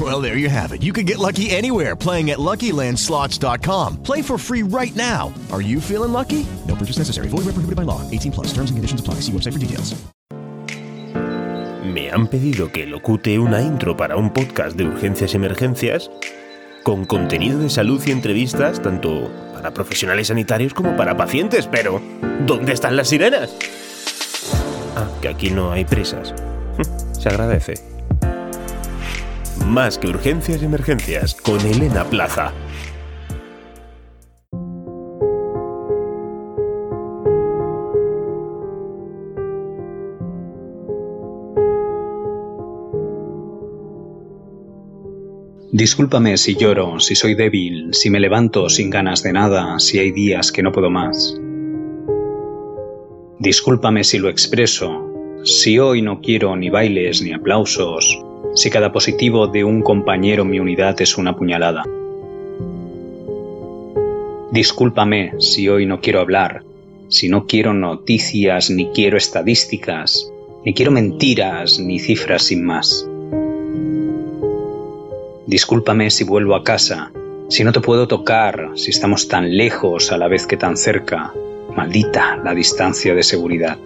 Well, there you have it. You can get lucky anywhere playing at LuckyLandSlots.com. Play for free right now. Are you feeling lucky? No purchase necessary. Void where prohibited by law. 18 plus. Terms and conditions apply. See website for details. Me han pedido que locute una intro para un podcast de urgencias y emergencias con contenido de salud y entrevistas tanto para profesionales sanitarios como para pacientes, pero ¿dónde están las sirenas? Ah, que aquí no hay prisas. Se agradece. Más que urgencias y emergencias con Elena Plaza. Discúlpame si lloro, si soy débil, si me levanto sin ganas de nada, si hay días que no puedo más. Discúlpame si lo expreso, si hoy no quiero ni bailes ni aplausos, si cada positivo de un compañero mi unidad es una puñalada. Discúlpame si hoy no quiero hablar, si no quiero noticias, ni quiero estadísticas, ni quiero mentiras, ni cifras sin más. Discúlpame si vuelvo a casa, si no te puedo tocar, si estamos tan lejos a la vez que tan cerca. Maldita la distancia de seguridad.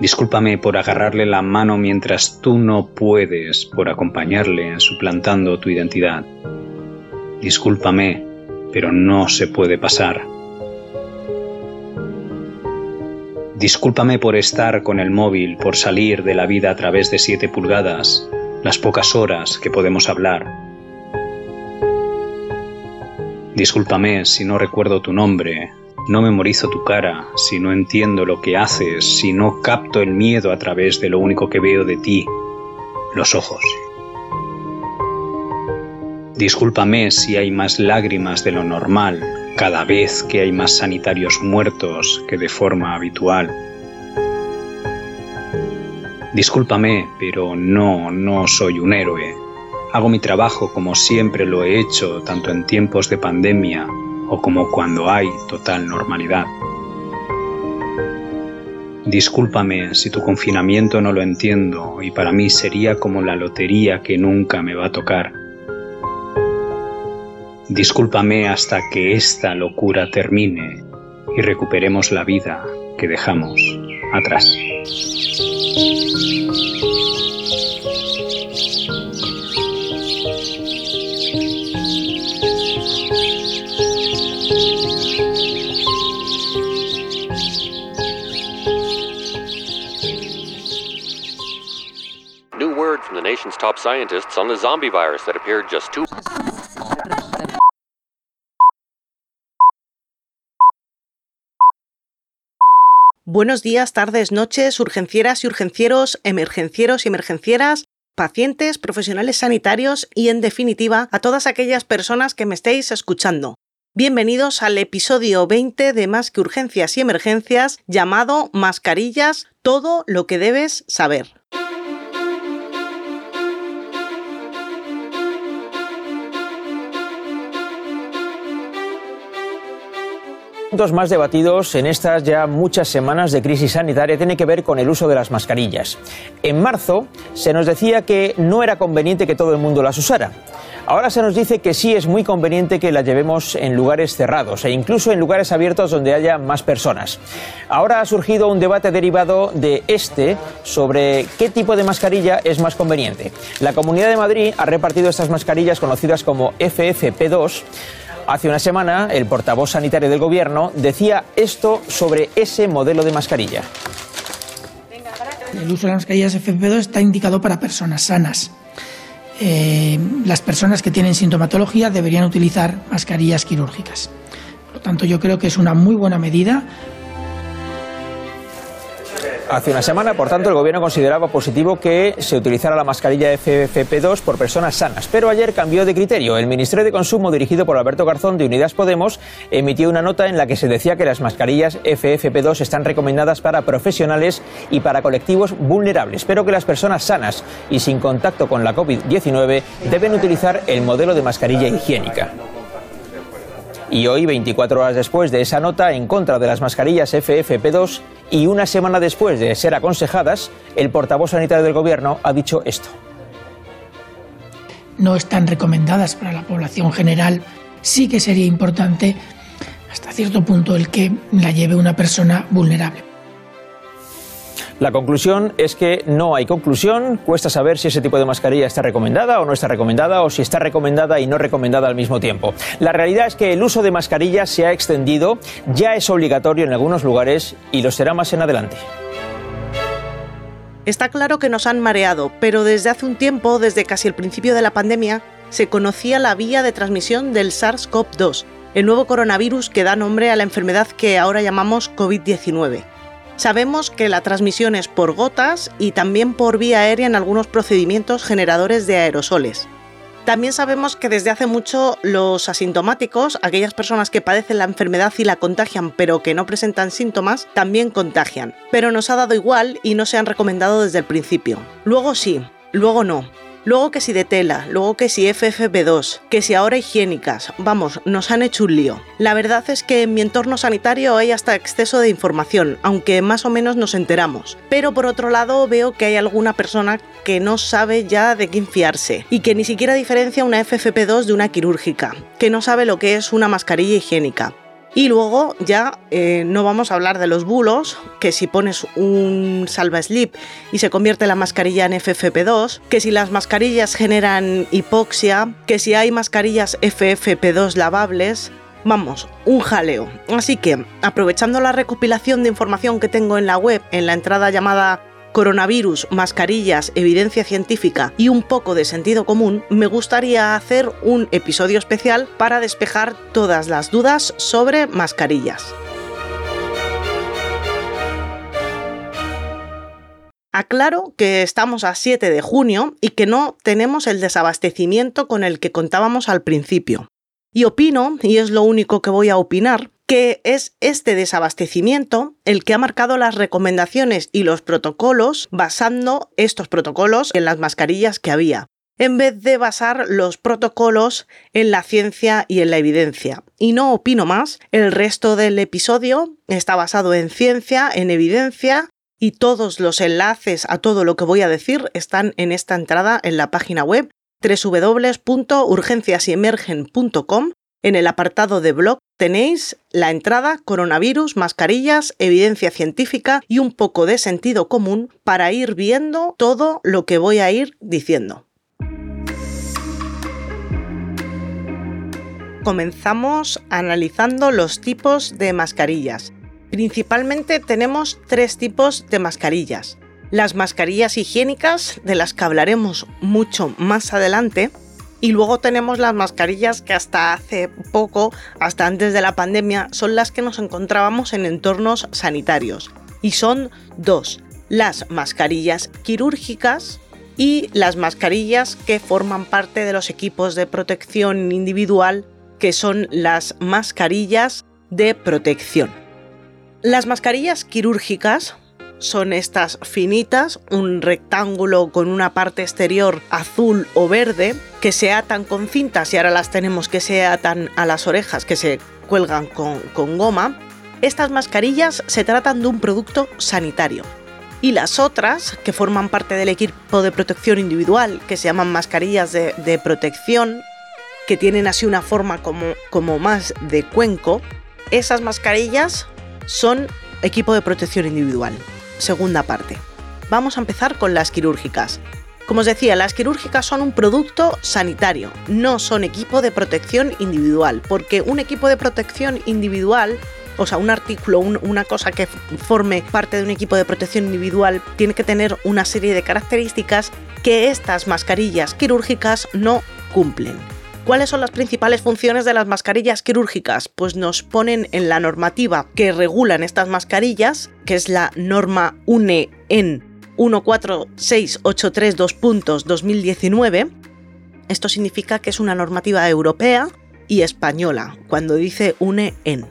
Discúlpame por agarrarle la mano mientras tú no puedes, por acompañarle, suplantando tu identidad. Discúlpame, pero no se puede pasar. Discúlpame por estar con el móvil, por salir de la vida a través de siete pulgadas, las pocas horas que podemos hablar. Discúlpame si no recuerdo tu nombre, no memorizo tu cara, si no entiendo lo que haces, si no capto el miedo a través de lo único que veo de ti, los ojos. Discúlpame si hay más lágrimas de lo normal cada vez que hay más sanitarios muertos que de forma habitual. Discúlpame, pero no, no soy un héroe. Hago mi trabajo como siempre lo he hecho, tanto en tiempos de pandemia o como cuando hay total normalidad. Discúlpame si tu confinamiento no lo entiendo y para mí sería como la lotería que nunca me va a tocar. Discúlpame hasta que esta locura termine y recuperemos la vida que dejamos atrás. Top scientists on the zombie virus that appeared just. Buenos días, tardes, noches, urgencieras y urgencieros, emergencieros y emergencieras, pacientes, profesionales sanitarios y, en definitiva, a todas aquellas personas que me estéis escuchando. Bienvenidos al episodio 20 de Más que Urgencias y Emergencias llamado Mascarillas, todo lo que debes saber. Puntos más debatidos en estas ya muchas semanas de crisis sanitaria tiene que ver con el uso de las mascarillas. En marzo se nos decía que no era conveniente que todo el mundo las usara. Ahora se nos dice que sí es muy conveniente que las llevemos en lugares cerrados e incluso en lugares abiertos donde haya más personas. Ahora ha surgido un debate derivado de este sobre qué tipo de mascarilla es más conveniente. La Comunidad de Madrid ha repartido estas mascarillas conocidas como FFP2 Hace una semana, el portavoz sanitario del gobierno decía esto sobre ese modelo de mascarilla. El uso de las mascarillas FFP2 está indicado para personas sanas. Eh, las personas que tienen sintomatología deberían utilizar mascarillas quirúrgicas. Por lo tanto, yo creo que es una muy buena medida Hace una semana, por tanto, el gobierno consideraba positivo que se utilizara la mascarilla FFP2 por personas sanas, pero ayer cambió de criterio. El Ministerio de Consumo, dirigido por Alberto Garzón de Unidas Podemos, emitió una nota en la que se decía que las mascarillas FFP2 están recomendadas para profesionales y para colectivos vulnerables, pero que las personas sanas y sin contacto con la COVID-19 deben utilizar el modelo de mascarilla higiénica. Y hoy, 24 horas después de esa nota en contra de las mascarillas FFP2 y una semana después de ser aconsejadas, el portavoz sanitario del Gobierno ha dicho esto. No están recomendadas para la población general. Sí que sería importante hasta cierto punto el que la lleve una persona vulnerable. La conclusión es que no hay conclusión, cuesta saber si ese tipo de mascarilla está recomendada o no está recomendada o si está recomendada y no recomendada al mismo tiempo. La realidad es que el uso de mascarillas se ha extendido, ya es obligatorio en algunos lugares y lo será más en adelante. Está claro que nos han mareado, pero desde hace un tiempo, desde casi el principio de la pandemia, se conocía la vía de transmisión del SARS-CoV-2, el nuevo coronavirus que da nombre a la enfermedad que ahora llamamos COVID-19. Sabemos que la transmisión es por gotas y también por vía aérea en algunos procedimientos generadores de aerosoles. También sabemos que desde hace mucho los asintomáticos, aquellas personas que padecen la enfermedad y la contagian pero que no presentan síntomas, también contagian. Pero nos ha dado igual y no se han recomendado desde el principio. Luego sí, luego no. Luego que si de tela, luego que si FFP2, que si ahora higiénicas, vamos, nos han hecho un lío. La verdad es que en mi entorno sanitario hay hasta exceso de información, aunque más o menos nos enteramos. Pero por otro lado veo que hay alguna persona que no sabe ya de quién fiarse y que ni siquiera diferencia una FFP2 de una quirúrgica, que no sabe lo que es una mascarilla higiénica. Y luego ya eh, no vamos a hablar de los bulos, que si pones un salva slip y se convierte la mascarilla en FFP2, que si las mascarillas generan hipoxia, que si hay mascarillas FFP2 lavables, Vamos, un jaleo. Así que, aprovechando la recopilación de información que tengo en la web, en la entrada llamada coronavirus, mascarillas, evidencia científica y un poco de sentido común, me gustaría hacer un episodio especial para despejar todas las dudas sobre mascarillas. Aclaro que estamos a 7 de junio y que no tenemos el desabastecimiento con el que contábamos al principio. Y opino, y es lo único que voy a opinar, que es este desabastecimiento el que ha marcado las recomendaciones y los protocolos basando estos protocolos en las mascarillas que había en vez de basar los protocolos en la ciencia y en la evidencia. Y no opino más, el resto del episodio está basado en ciencia, en evidencia, y todos los enlaces a todo lo que voy a decir están en esta entrada en la página web www.urgenciasyemergen.com en el apartado de blog tenéis la entrada coronavirus, mascarillas, evidencia científica y un poco de sentido común para ir viendo todo lo que voy a ir diciendo. Comenzamos analizando los tipos de mascarillas. Principalmente tenemos tres tipos de mascarillas. Las mascarillas higiénicas, de las que hablaremos mucho más adelante, y luego tenemos las mascarillas que hasta hace poco, hasta antes de la pandemia, son las que nos encontrábamos en entornos sanitarios. Y son dos, las mascarillas quirúrgicas y las mascarillas que forman parte de los equipos de protección individual, que son las mascarillas de protección. Las mascarillas quirúrgicas son estas finitas, un rectángulo con una parte exterior azul o verde, que se atan con cintas y ahora las tenemos que se atan a las orejas, que se cuelgan con, goma. Estas mascarillas se tratan de un producto sanitario. Y las otras, que forman parte del equipo de protección individual, que se llaman mascarillas de, de protección, que tienen así una forma como, como más de cuenco, esas mascarillas son equipo de protección individual segunda parte. Vamos a empezar con las quirúrgicas. Como os decía, las quirúrgicas son un producto sanitario, no son equipo de protección individual, porque un equipo de protección individual o sea, un artículo, una cosa que forme parte de un equipo de protección individual, tiene que tener una serie de características que estas mascarillas quirúrgicas no cumplen. ¿Cuáles son las principales funciones de las mascarillas quirúrgicas? Pues nos ponen en la normativa que regulan estas mascarillas, que es la norma UNE en 14683 puntos 2019. Esto significa que es una normativa europea y española, cuando dice UNE en.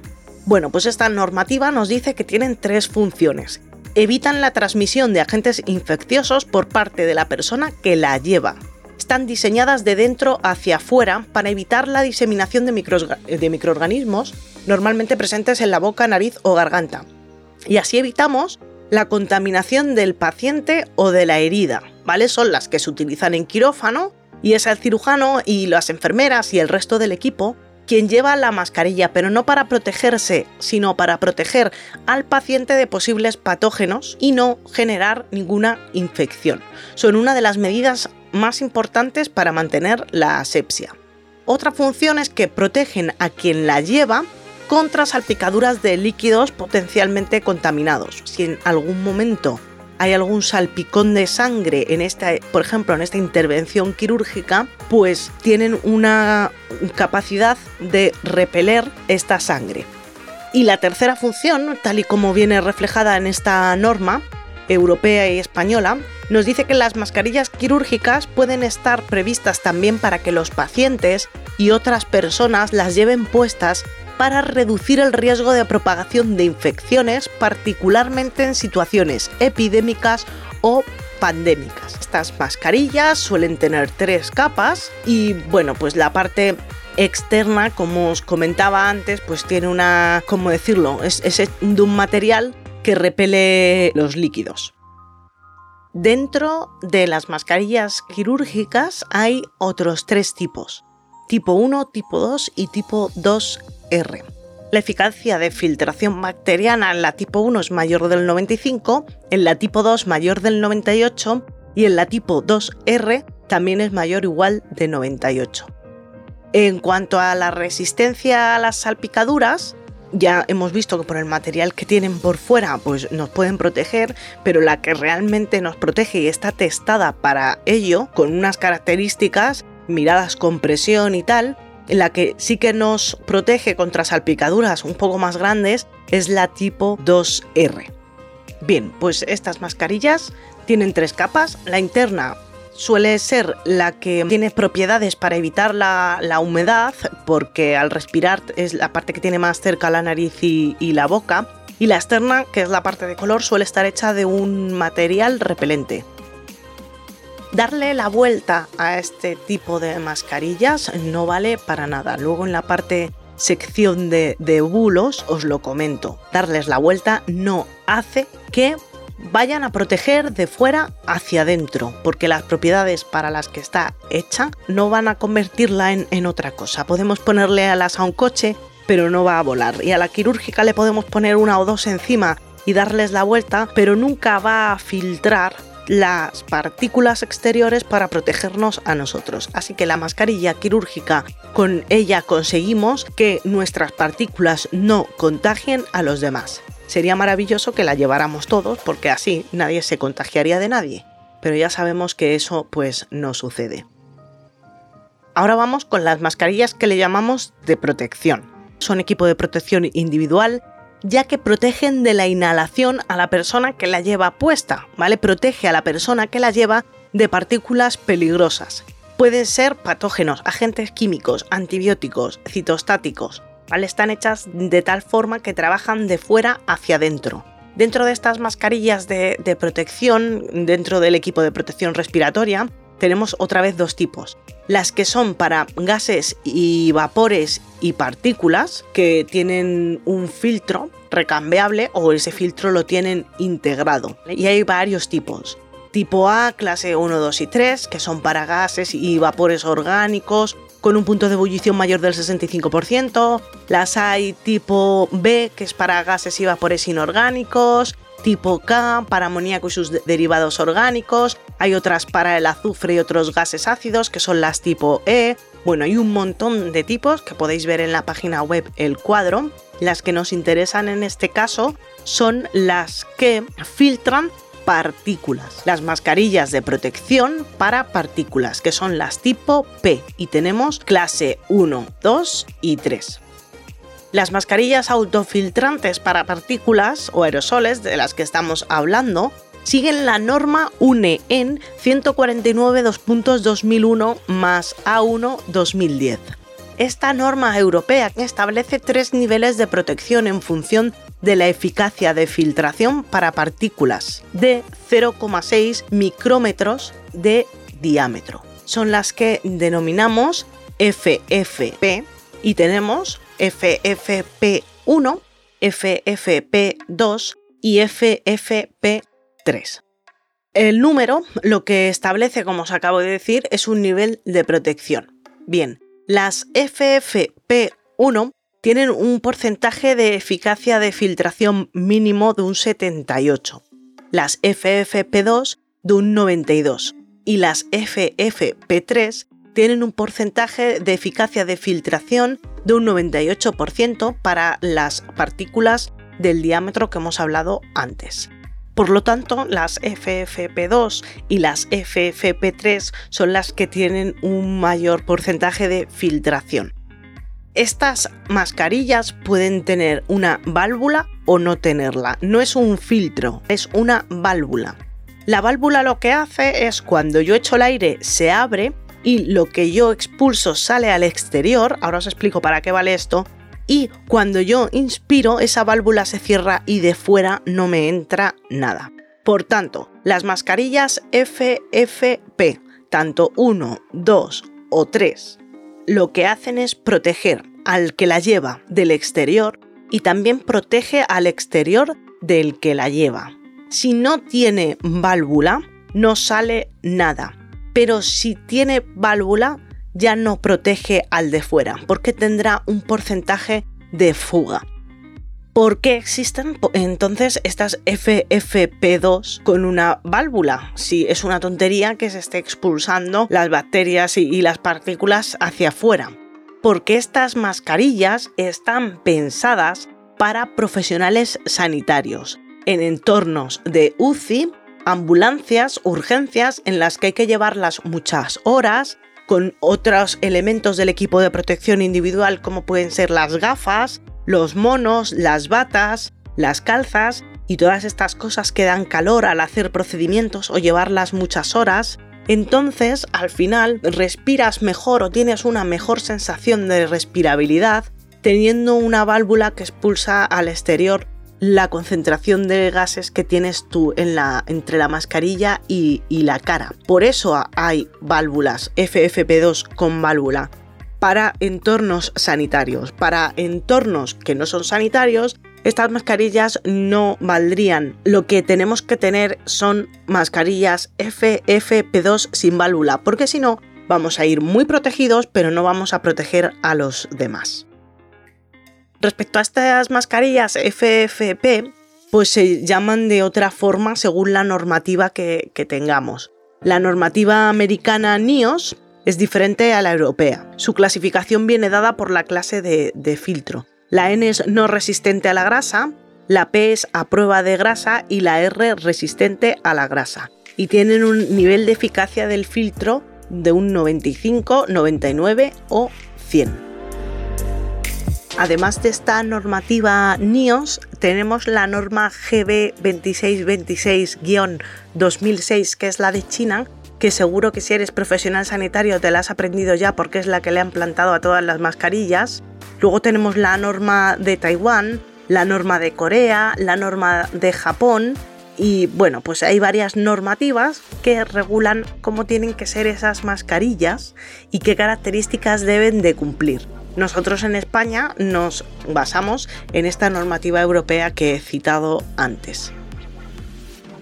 Bueno, pues esta normativa nos dice que tienen tres funciones. Evitan la transmisión de agentes infecciosos por parte de la persona que la lleva están diseñadas de dentro hacia afuera para evitar la diseminación de, microorganismos normalmente presentes en la boca, nariz o garganta. Y así evitamos la contaminación del paciente o de la herida, ¿vale? Son las que se utilizan en quirófano y es el cirujano y las enfermeras y el resto del equipo quien lleva la mascarilla, pero no para protegerse, sino para proteger al paciente de posibles patógenos y no generar ninguna infección. Son una de las medidas más importantes para mantener la asepsia. Otra función es que protegen a quien la lleva contra salpicaduras de líquidos potencialmente contaminados. Si en algún momento hay algún salpicón de sangre en esta, por ejemplo, en esta intervención quirúrgica, pues tienen una capacidad de repeler esta sangre. Y la tercera función, tal y como viene reflejada en esta norma europea y española, nos dice que las mascarillas quirúrgicas pueden estar previstas también para que los pacientes y otras personas las lleven puestas para reducir el riesgo de propagación de infecciones, particularmente en situaciones epidémicas o pandémicas. Estas mascarillas suelen tener tres capas y bueno, pues la parte externa, como os comentaba antes, pues tiene una, ¿cómo decirlo? Es, es de un material que repele los líquidos. Dentro de las mascarillas quirúrgicas hay otros tres tipos, tipo 1, tipo 2 y tipo 2R. La eficacia de filtración bacteriana en la tipo 1 es mayor del 95, en la tipo 2 mayor del 98 y en la tipo 2R también es mayor o igual de 98. En cuanto a la resistencia a las salpicaduras, ya hemos visto que por el material que tienen por fuera pues nos pueden proteger, pero la que realmente nos protege y está testada para ello con unas características miradas con presión y tal, la que sí que nos protege contra salpicaduras un poco más grandes es la tipo 2R. Bien, pues estas mascarillas tienen tres capas, la interna suele ser la que tiene propiedades para evitar la, humedad, porque al respirar es la parte que tiene más cerca la nariz y, y la boca. Y la externa, que es la parte de color, suele estar hecha de un material repelente. Darle la vuelta a este tipo de mascarillas no vale para nada. Luego en la parte sección de, de bulos os lo comento. Darles la vuelta no hace que vayan a proteger de fuera hacia adentro, porque las propiedades para las que está hecha no van a convertirla en, otra cosa. Podemos ponerle alas a un coche, pero no va a volar. Y a la quirúrgica le podemos poner una o dos encima y darles la vuelta, pero nunca va a filtrar las partículas exteriores para protegernos a nosotros. Así que la mascarilla quirúrgica, con ella conseguimos que nuestras partículas no contagien a los demás. Sería maravilloso que la lleváramos todos porque así nadie se contagiaría de nadie. Pero ya sabemos que eso pues no sucede. Ahora vamos con las mascarillas que le llamamos de protección. Son equipo de protección individual ya que protegen de la inhalación a la persona que la lleva puesta, ¿vale? Protege a la persona que la lleva de partículas peligrosas. Pueden ser patógenos, agentes químicos, antibióticos, citostáticos, están hechas de tal forma que trabajan de fuera hacia adentro. Dentro de estas mascarillas de, de protección, dentro del equipo de protección respiratoria, tenemos otra vez dos tipos. Las que son para gases y vapores y partículas, que tienen un filtro recambiable o ese filtro lo tienen integrado. Y hay varios tipos. Tipo A, clase 1, 2 y 3, que son para gases y vapores orgánicos con un punto de ebullición mayor del 65%, las hay tipo B, que es para gases y vapores inorgánicos, tipo K para amoníaco y sus derivados orgánicos, hay otras para el azufre y otros gases ácidos que son las tipo E. Bueno, hay un montón de tipos que podéis ver en la página web el cuadro. Las que nos interesan en este caso son las que filtran partículas. Las mascarillas de protección para partículas, que son las tipo P, y tenemos clase 1, 2 y 3. Las mascarillas autofiltrantes para partículas o aerosoles de las que estamos hablando siguen la norma UNE en 149.2.2001 más A1 2010. Esta norma europea establece tres niveles de protección en función de la eficacia de filtración para partículas de 0,6 micrómetros de diámetro. Son las que denominamos FFP y tenemos FFP1, FFP2 y FFP3. El número lo que establece, como os acabo de decir, es un nivel de protección. Bien, las FFP1 tienen un porcentaje de eficacia de filtración mínimo de un 78, las FFP2 de un 92 y las FFP3 tienen un porcentaje de eficacia de filtración de un 98% para las partículas del diámetro que hemos hablado antes. Por lo tanto, las FFP2 y las FFP3 son las que tienen un mayor porcentaje de filtración. Estas mascarillas pueden tener una válvula o no tenerla. No es un filtro, es una válvula. La válvula lo que hace es cuando yo echo el aire se abre y lo que yo expulso sale al exterior. Ahora os explico para qué vale esto. Y cuando yo inspiro, esa válvula se cierra y de fuera no me entra nada. Por tanto, las mascarillas FFP, tanto 1, 2 o 3, lo que hacen es proteger al que la lleva del exterior y también protege al exterior del que la lleva. Si no tiene válvula, no sale nada. Pero si tiene válvula, ya no protege al de fuera, porque tendrá un porcentaje de fuga. ¿Por qué existen entonces estas FFP2 con una válvula? Si es una tontería que se esté expulsando las bacterias y, las partículas hacia afuera. Porque estas mascarillas están pensadas para profesionales sanitarios, en entornos de UCI, ambulancias, urgencias, en las que hay que llevarlas muchas horas, con otros elementos del equipo de protección individual como pueden ser las gafas, los monos, las batas, las calzas y todas estas cosas que dan calor al hacer procedimientos o llevarlas muchas horas, entonces al final respiras mejor o tienes una mejor sensación de respirabilidad teniendo una válvula que expulsa al exterior la concentración de gases que tienes tú en la, entre la mascarilla y, y la cara. Por eso hay válvulas FFP2 con válvula para entornos sanitarios. Para entornos que no son sanitarios, estas mascarillas no valdrían. Lo que tenemos que tener son mascarillas FFP2 sin válvula, porque si no, vamos a ir muy protegidos, pero no vamos a proteger a los demás. Respecto a estas mascarillas FFP, pues se llaman de otra forma según la normativa que, tengamos. La normativa americana NIOS es diferente a la europea. Su clasificación viene dada por la clase de, de, filtro. La N es no resistente a la grasa, la P es a prueba de grasa y la R resistente a la grasa. Y tienen un nivel de eficacia del filtro de un 95, 99 o 100. Además de esta normativa NIOS, tenemos la norma GB 2626-2006, que es la de China, que seguro que si eres profesional sanitario te la has aprendido ya porque es la que le han plantado a todas las mascarillas. Luego tenemos la norma de Taiwán, la norma de Corea, la norma de Japón y bueno, pues hay varias normativas que regulan cómo tienen que ser esas mascarillas y qué características deben de cumplir. Nosotros en España nos basamos en esta normativa europea que he citado antes.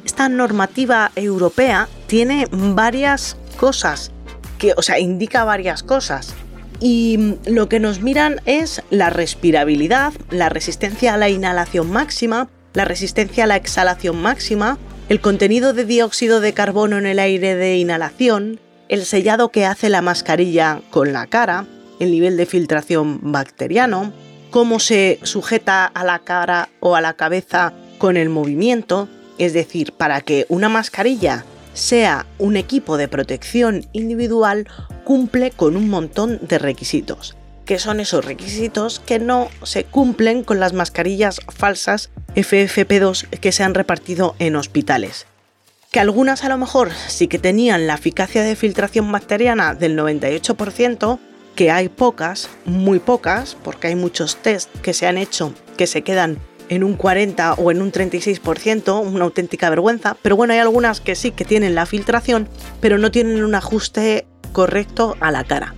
Esta normativa europea tiene varias cosas, que, o sea, indica varias cosas. Y lo que nos miran es la respirabilidad, la resistencia a la inhalación máxima, la resistencia a la exhalación máxima, el contenido de dióxido de carbono en el aire de inhalación, el sellado que hace la mascarilla con la cara, el nivel de filtración bacteriano, cómo se sujeta a la cara o a la cabeza con el movimiento, es decir, para que una mascarilla sea un equipo de protección individual, cumple con un montón de requisitos. que son esos requisitos que no se cumplen con las mascarillas falsas FFP2 que se han repartido en hospitales? Que algunas a lo mejor sí que tenían la eficacia de filtración bacteriana del 98%, que hay pocas, muy pocas, porque hay muchos test que se han hecho que se quedan en un 40 o en un 36%, una auténtica vergüenza, pero bueno, hay algunas que sí que tienen la filtración, pero no tienen un ajuste correcto a la cara.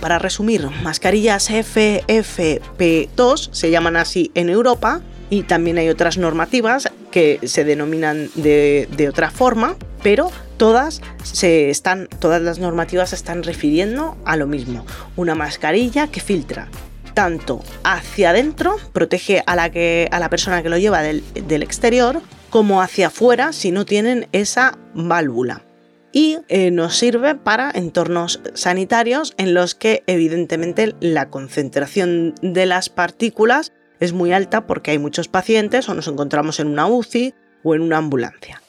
Para resumir, mascarillas FFP2 se llaman así en Europa y también hay otras normativas que se denominan de, de otra forma, pero todas se están, todas las normativas se están refiriendo a lo mismo. Una mascarilla que filtra tanto hacia adentro, protege a la, que, a la persona que lo lleva del, exterior, como hacia afuera si no tienen esa válvula y eh, nos sirve para entornos sanitarios en los que evidentemente la concentración de las partículas es muy alta porque hay muchos pacientes o nos encontramos en una UCI o en una ambulancia.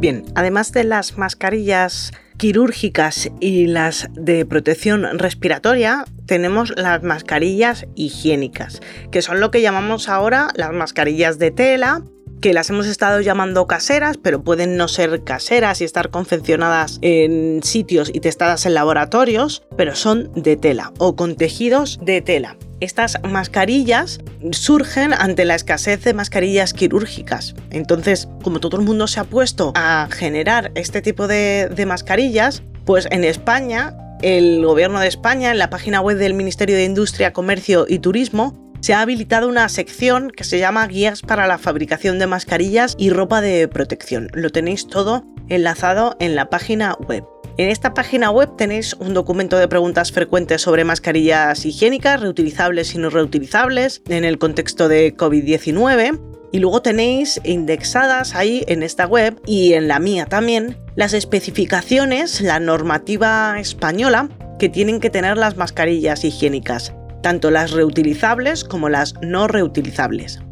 Bien, además de las mascarillas quirúrgicas y las de protección respiratoria, tenemos las mascarillas higiénicas, que son lo que llamamos ahora las mascarillas de tela, que las hemos estado llamando caseras, pero pueden no ser caseras y estar confeccionadas en sitios y testadas en laboratorios, pero son de tela o con tejidos de tela. Estas mascarillas surgen ante la escasez de mascarillas quirúrgicas. Entonces, como todo el mundo se ha puesto a generar este tipo de, mascarillas, pues en España el gobierno de España, en la página web del Ministerio de Industria, Comercio y Turismo, se ha habilitado una sección que se llama Guías para la fabricación de mascarillas y ropa de protección. Lo tenéis todo enlazado en la página web. En esta página web tenéis un documento de preguntas frecuentes sobre mascarillas higiénicas, reutilizables y no reutilizables, en el contexto de COVID-19. Y luego tenéis indexadas ahí en esta web y en la mía también las especificaciones, la normativa española que tienen que tener las mascarillas higiénicas tanto las reutilizables como las no reutilizables.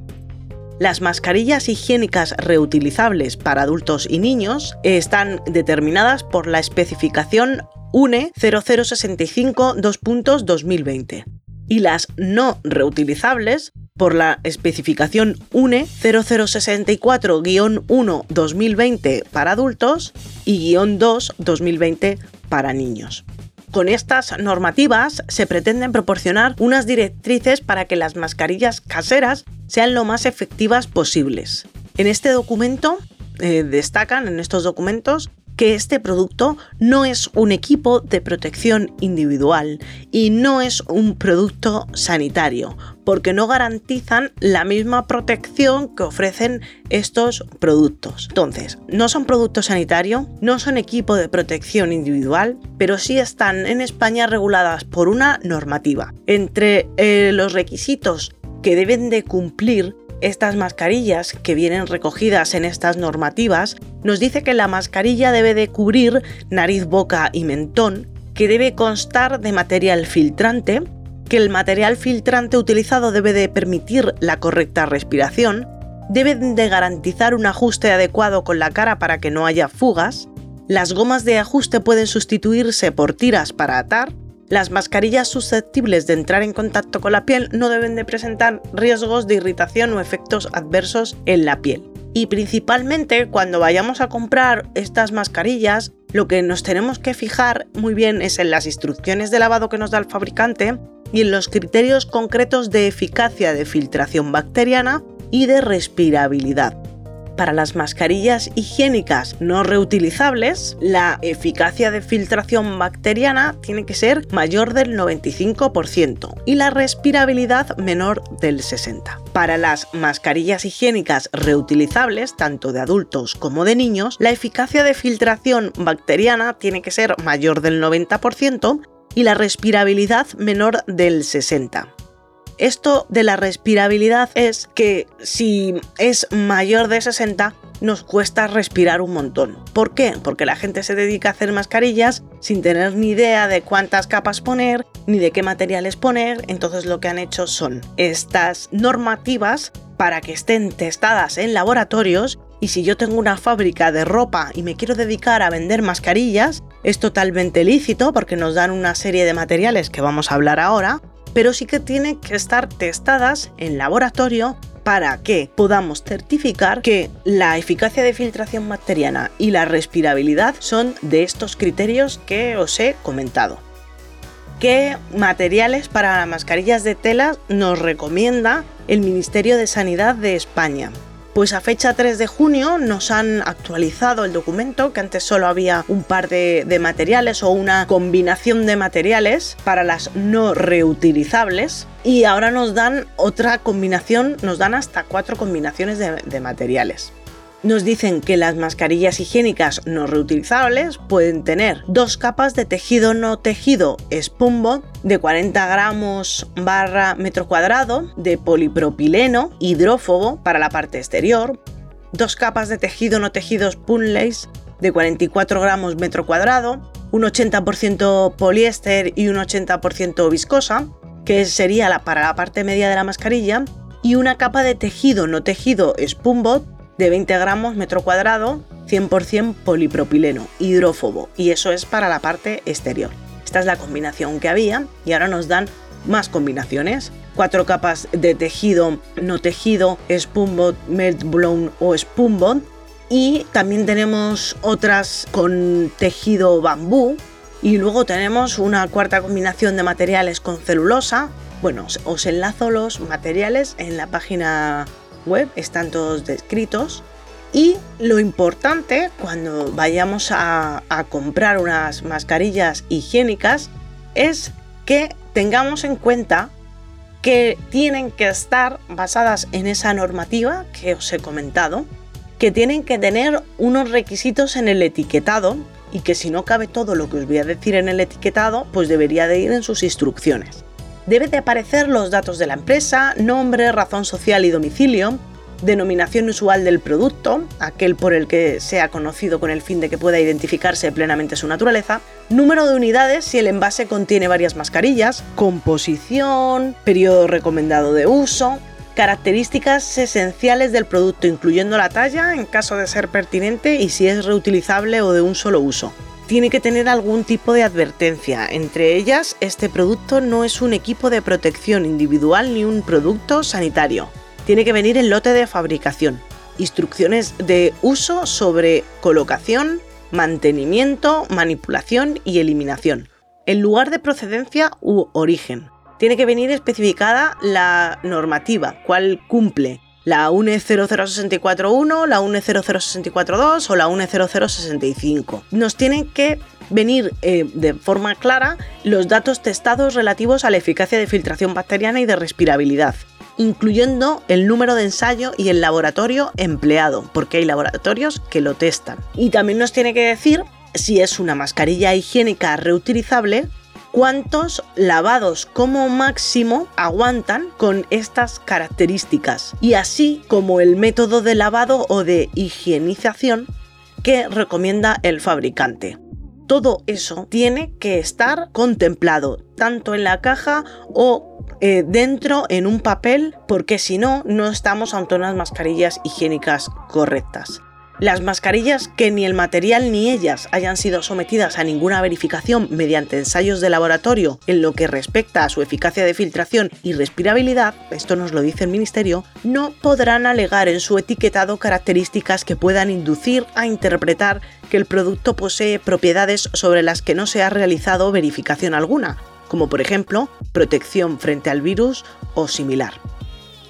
Las mascarillas higiénicas reutilizables para adultos y niños están determinadas por la especificación UNE 0065 2020 y las no reutilizables por la especificación UNE 0064-1 2020 para adultos y 2 2020 para niños. Con estas normativas se pretenden proporcionar unas directrices para que las mascarillas caseras sean lo más efectivas posibles. En este documento eh, destacan, en estos documentos, que este producto no es un equipo de protección individual y no es un producto sanitario, porque no garantizan la misma protección que ofrecen estos productos. Entonces, no son productos sanitarios, no son equipo de protección individual, pero sí están en España reguladas por una normativa. Entre eh, los requisitos que deben de cumplir estas mascarillas que vienen recogidas en estas normativas nos dice que la mascarilla debe de cubrir nariz, boca y mentón, que debe constar de material filtrante, que el material filtrante utilizado debe de permitir la correcta respiración, debe de garantizar un ajuste adecuado con la cara para que no haya fugas, las gomas de ajuste pueden sustituirse por tiras para atar, las mascarillas susceptibles de entrar en contacto con la piel no deben de presentar riesgos de irritación o efectos adversos en la piel. Y principalmente cuando vayamos a comprar estas mascarillas, lo que nos tenemos que fijar muy bien es en las instrucciones de lavado que nos da el fabricante y en los criterios concretos de eficacia de filtración bacteriana y de respirabilidad para las mascarillas higiénicas no reutilizables, la eficacia de filtración bacteriana tiene que ser mayor del 95% y la respirabilidad menor del 60%. Para las mascarillas higiénicas reutilizables, tanto de adultos como de niños, la eficacia de filtración bacteriana tiene que ser mayor del 90% y la respirabilidad menor del 60%. Esto de la respirabilidad es que si es mayor de 60 nos cuesta respirar un montón. ¿Por qué? Porque la gente se dedica a hacer mascarillas sin tener ni idea de cuántas capas poner ni de qué materiales poner, entonces lo que han hecho son estas normativas para que estén testadas en laboratorios y si yo tengo una fábrica de ropa y me quiero dedicar a vender mascarillas, es totalmente lícito porque nos dan una serie de materiales que vamos a hablar ahora, pero sí que tienen que estar testadas en laboratorio para que podamos certificar que la eficacia de filtración bacteriana y la respirabilidad son de estos criterios que os he comentado. ¿Qué materiales para mascarillas de tela nos recomienda el Ministerio de Sanidad de España? Pues a fecha 3 de junio nos han actualizado el documento, que antes solo había un par de, materiales o una combinación de materiales para las no reutilizables. Y ahora nos dan otra combinación, nos dan hasta cuatro combinaciones de materiales. Nos dicen que las mascarillas higiénicas no reutilizables pueden tener dos capas de tejido no tejido Spunbond de 40 gramos barra metro cuadrado de polipropileno hidrófobo para la parte exterior, dos capas de tejido no tejido Spunlace de 44 gramos metro cuadrado, un 80% poliéster y un 80% viscosa, que sería la, para la parte media de la mascarilla, y una capa de tejido no tejido Spunbot de 20 gramos metro cuadrado, 100% polipropileno, hidrófobo, y eso es para la parte exterior. Esta es la combinación que había y ahora nos dan más combinaciones. Cuatro capas de tejido, no tejido, Spoonbot, Melt Blown o Spoonbot. Y también tenemos otras con tejido bambú. Y luego tenemos una cuarta combinación de materiales con celulosa. Bueno, os enlazo los materiales en la página web, están todos descritos. Y lo importante cuando vayamos a, comprar unas mascarillas higiénicas es que tengamos en cuenta que tienen que estar basadas en esa normativa que os he comentado, que tienen que tener unos requisitos en el etiquetado y que si no cabe todo lo que os voy a decir en el etiquetado, pues debería de ir en sus instrucciones debe de aparecer los datos de la empresa, nombre, razón social y domicilio, denominación usual del producto, aquel por el que sea conocido con el fin de que pueda identificarse plenamente su naturaleza, número de unidades si el envase contiene varias mascarillas, composición, periodo recomendado de uso, características esenciales del producto incluyendo la talla en caso de ser pertinente y si es reutilizable o de un solo uso tiene que tener algún tipo de advertencia. Entre ellas, este producto no es un equipo de protección individual ni un producto sanitario. Tiene que venir en lote de fabricación. Instrucciones de uso sobre colocación, mantenimiento, manipulación y eliminación. El lugar de procedencia u origen. Tiene que venir especificada la normativa, cuál cumple, la UNE 00641, la UNE 00642 o la UNE 0065. Nos tienen que venir eh, de forma clara los datos testados relativos a la eficacia de filtración bacteriana y de respirabilidad, incluyendo el número de ensayo y el laboratorio empleado, porque hay laboratorios que lo testan. Y también nos tiene que decir si es una mascarilla higiénica reutilizable cuántos lavados como máximo aguantan con estas características y así como el método de lavado o de higienización que recomienda el fabricante. Todo eso tiene que estar contemplado tanto en la caja o eh, dentro en un papel porque si no no estamos ante unas mascarillas higiénicas correctas. Las mascarillas que ni el material ni ellas hayan sido sometidas a ninguna verificación mediante ensayos de laboratorio en lo que respecta a su eficacia de filtración y respirabilidad, esto nos lo dice el Ministerio, no podrán alegar en su etiquetado características que puedan inducir a interpretar que el producto posee propiedades sobre las que no se ha realizado verificación alguna, como por ejemplo protección frente al virus o similar.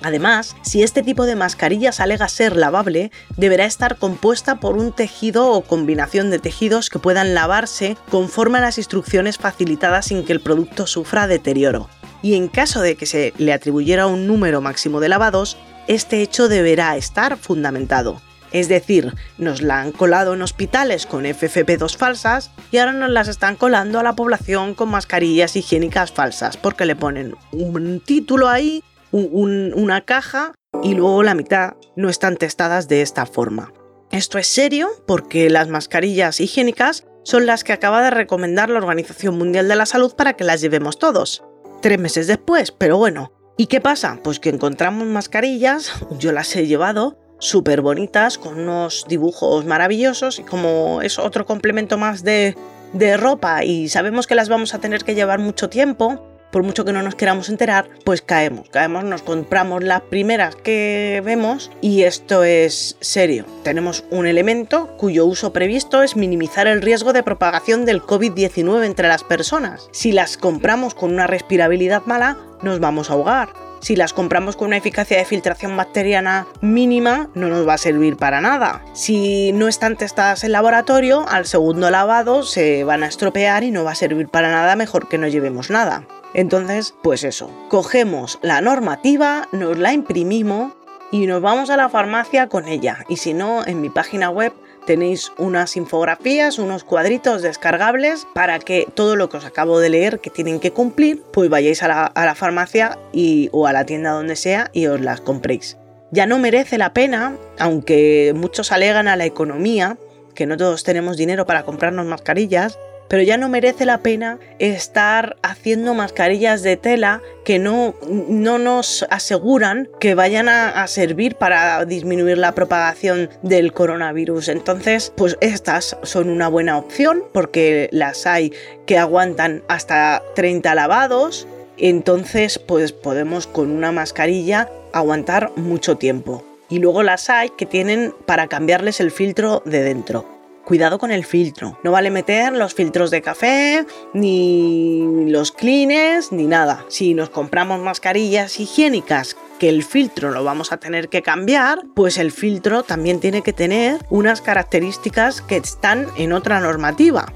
Además, si este tipo de mascarillas alega ser lavable, deberá estar compuesta por un tejido o combinación de tejidos que puedan lavarse conforme a las instrucciones facilitadas sin que el producto sufra deterioro. Y en caso de que se le atribuyera un número máximo de lavados, este hecho deberá estar fundamentado. Es decir, nos la han colado en hospitales con FFP2 falsas y ahora nos las están colando a la población con mascarillas higiénicas falsas porque le ponen un título ahí, una caja y luego la mitad no están testadas de esta forma. Esto es serio porque las mascarillas higiénicas son las que acaba de recomendar la Organización Mundial de la Salud para que las llevemos todos. Tres meses después, pero bueno. ¿Y qué pasa? Pues que encontramos mascarillas, yo las he llevado, súper bonitas, con unos dibujos maravillosos y como es otro complemento más de, de ropa y sabemos que las vamos a tener que llevar mucho tiempo, por mucho que no nos queramos enterar, pues caemos, caemos, nos compramos las primeras que vemos y esto es serio. Tenemos un elemento cuyo uso previsto es minimizar el riesgo de propagación del COVID-19 entre las personas. Si las compramos con una respirabilidad mala, nos vamos a ahogar. Si las compramos con una eficacia de filtración bacteriana mínima, no nos va a servir para nada. Si no están testadas en laboratorio, al segundo lavado se van a estropear y no va a servir para nada, mejor que no llevemos nada. Entonces, pues eso, cogemos la normativa, nos la imprimimos y nos vamos a la farmacia con ella. Y si no, en mi página web tenéis unas infografías, unos cuadritos descargables para que todo lo que os acabo de leer que tienen que cumplir, pues vayáis a la, farmacia y, o a la tienda donde sea y os las compréis. Ya no merece la pena, aunque muchos alegan a la economía, que no todos tenemos dinero para comprarnos mascarillas, pero ya no merece la pena estar haciendo mascarillas de tela que no, no nos aseguran que vayan a, servir para disminuir la propagación del coronavirus. Entonces, pues estas son una buena opción porque las hay que aguantan hasta 30 lavados. Entonces, pues podemos con una mascarilla aguantar mucho tiempo. Y luego las hay que tienen para cambiarles el filtro de dentro cuidado con el filtro. No vale meter los filtros de café, ni los cleaners, ni nada. Si nos compramos mascarillas higiénicas que el filtro lo vamos a tener que cambiar, pues el filtro también tiene que tener unas características que están en otra normativa.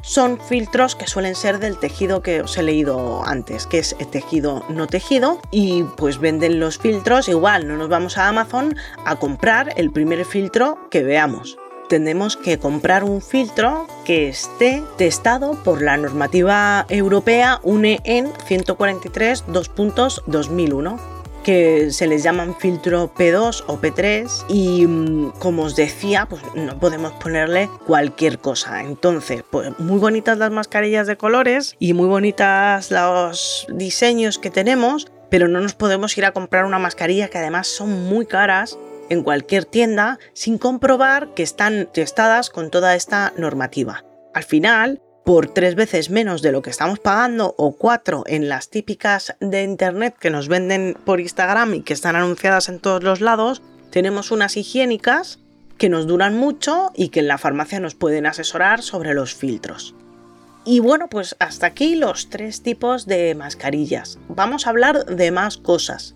Son filtros que suelen ser del tejido que os he leído antes, que es el tejido no tejido, y pues venden los filtros igual, no nos vamos a Amazon a comprar el primer filtro que veamos tenemos que comprar un filtro que esté testado por la normativa europea UNE en 143 2001 que se les llaman filtro P2 o P3 y mm, como os decía, pues no podemos ponerle cualquier cosa. Entonces, pues muy bonitas las mascarillas de colores y muy bonitas los diseños que tenemos, pero no nos podemos ir a comprar una mascarilla que además son muy caras en cualquier tienda sin comprobar que están testadas con toda esta normativa. Al final, por tres veces menos de lo que estamos pagando o cuatro en las típicas de internet que nos venden por Instagram y que están anunciadas en todos los lados, tenemos unas higiénicas que nos duran mucho y que en la farmacia nos pueden asesorar sobre los filtros. Y bueno, pues hasta aquí los tres tipos de mascarillas. Vamos a hablar de más cosas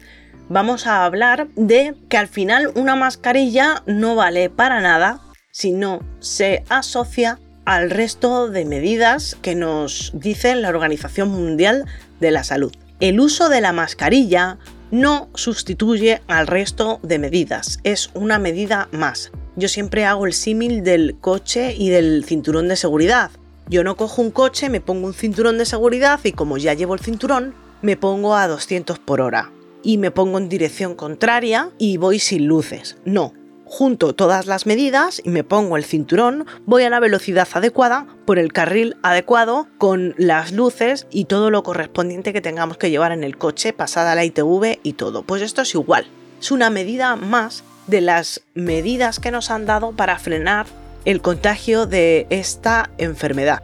vamos a hablar de que al final una mascarilla no vale para nada si no se asocia al resto de medidas que nos dice la Organización Mundial de la Salud. El uso de la mascarilla no sustituye al resto de medidas, es una medida más. Yo siempre hago el símil del coche y del cinturón de seguridad. Yo no cojo un coche, me pongo un cinturón de seguridad y como ya llevo el cinturón, me pongo a 200 por hora y me pongo en dirección contraria y voy sin luces. No, junto todas las medidas y me pongo el cinturón, voy a la velocidad adecuada por el carril adecuado con las luces y todo lo correspondiente que tengamos que llevar en el coche, pasada la ITV y todo. Pues esto es igual. Es una medida más de las medidas que nos han dado para frenar el contagio de esta enfermedad.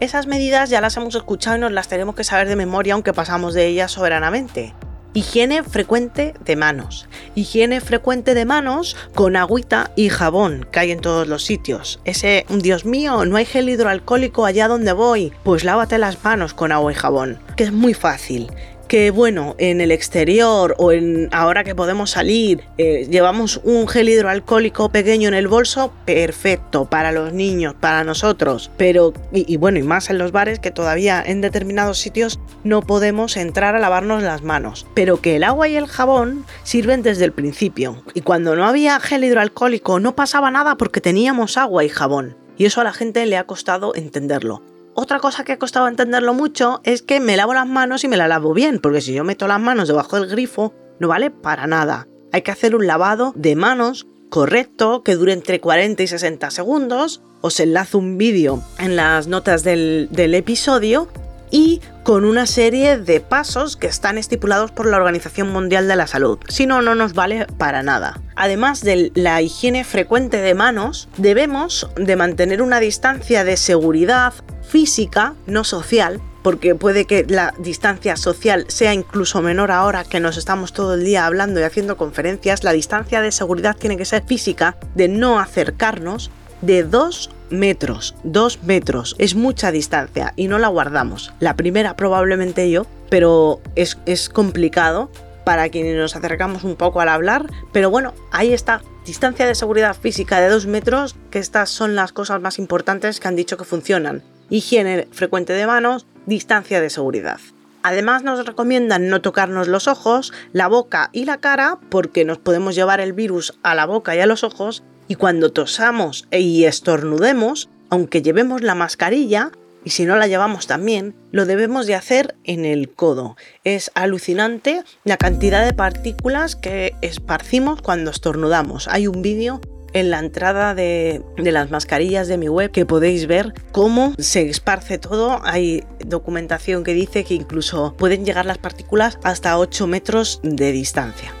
Esas medidas ya las hemos escuchado y nos las tenemos que saber de memoria aunque pasamos de ellas soberanamente. Higiene frecuente de manos. Higiene frecuente de manos con agüita y jabón que hay en todos los sitios. Ese, Dios mío, no hay gel hidroalcohólico allá donde voy. Pues lávate las manos con agua y jabón, que es muy fácil. Que bueno, en el exterior o en ahora que podemos salir, eh, llevamos un gel hidroalcohólico pequeño en el bolso, perfecto para los niños, para nosotros, pero y, y bueno, y más en los bares que todavía en determinados sitios no podemos entrar a lavarnos las manos, pero que el agua y el jabón sirven desde el principio y cuando no había gel hidroalcohólico no pasaba nada porque teníamos agua y jabón. Y eso a la gente le ha costado entenderlo. Otra cosa que ha costado entenderlo mucho es que me lavo las manos y me las lavo bien, porque si yo meto las manos debajo del grifo, no vale para nada. Hay que hacer un lavado de manos correcto, que dure entre 40 y 60 segundos. Os enlazo un vídeo en las notas del, del episodio y con una serie de pasos que están estipulados por la Organización Mundial de la Salud. Si no, no nos vale para nada. Además de la higiene frecuente de manos, debemos de mantener una distancia de seguridad física, no social, porque puede que la distancia social sea incluso menor ahora que nos estamos todo el día hablando y haciendo conferencias, la distancia de seguridad tiene que ser física, de no acercarnos, de 2 metros. 2 metros es mucha distancia y no la guardamos. La primera probablemente yo, pero es, es complicado para quienes nos acercamos un poco al hablar, pero bueno, ahí está. Distancia de seguridad física de 2 metros, que estas son las cosas más importantes que han dicho que funcionan. Higiene frecuente de manos, distancia de seguridad. Además nos recomiendan no tocarnos los ojos, la boca y la cara porque nos podemos llevar el virus a la boca y a los ojos y cuando tosamos y estornudemos, aunque llevemos la mascarilla, y si no la llevamos también, lo debemos de hacer en el codo. Es alucinante la cantidad de partículas que esparcimos cuando estornudamos. Hay un vídeo en la entrada de, de, las mascarillas de mi web que podéis ver cómo se esparce todo. Hay documentación que dice que incluso pueden llegar las partículas hasta 8 metros de distancia.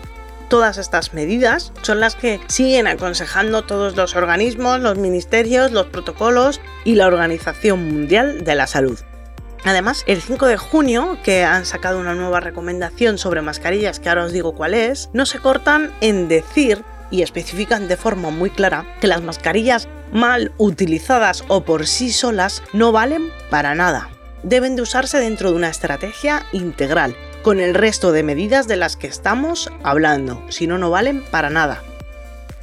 Todas estas medidas son las que siguen aconsejando todos los organismos, los ministerios, los protocolos y la Organización Mundial de la Salud. Además, el 5 de junio, que han sacado una nueva recomendación sobre mascarillas, que ahora os digo cuál es, no se cortan en decir y especifican de forma muy clara que las mascarillas mal utilizadas o por sí solas no valen para nada. Deben de usarse dentro de una estrategia integral, con el resto de medidas de las que estamos hablando, si no, no valen para nada.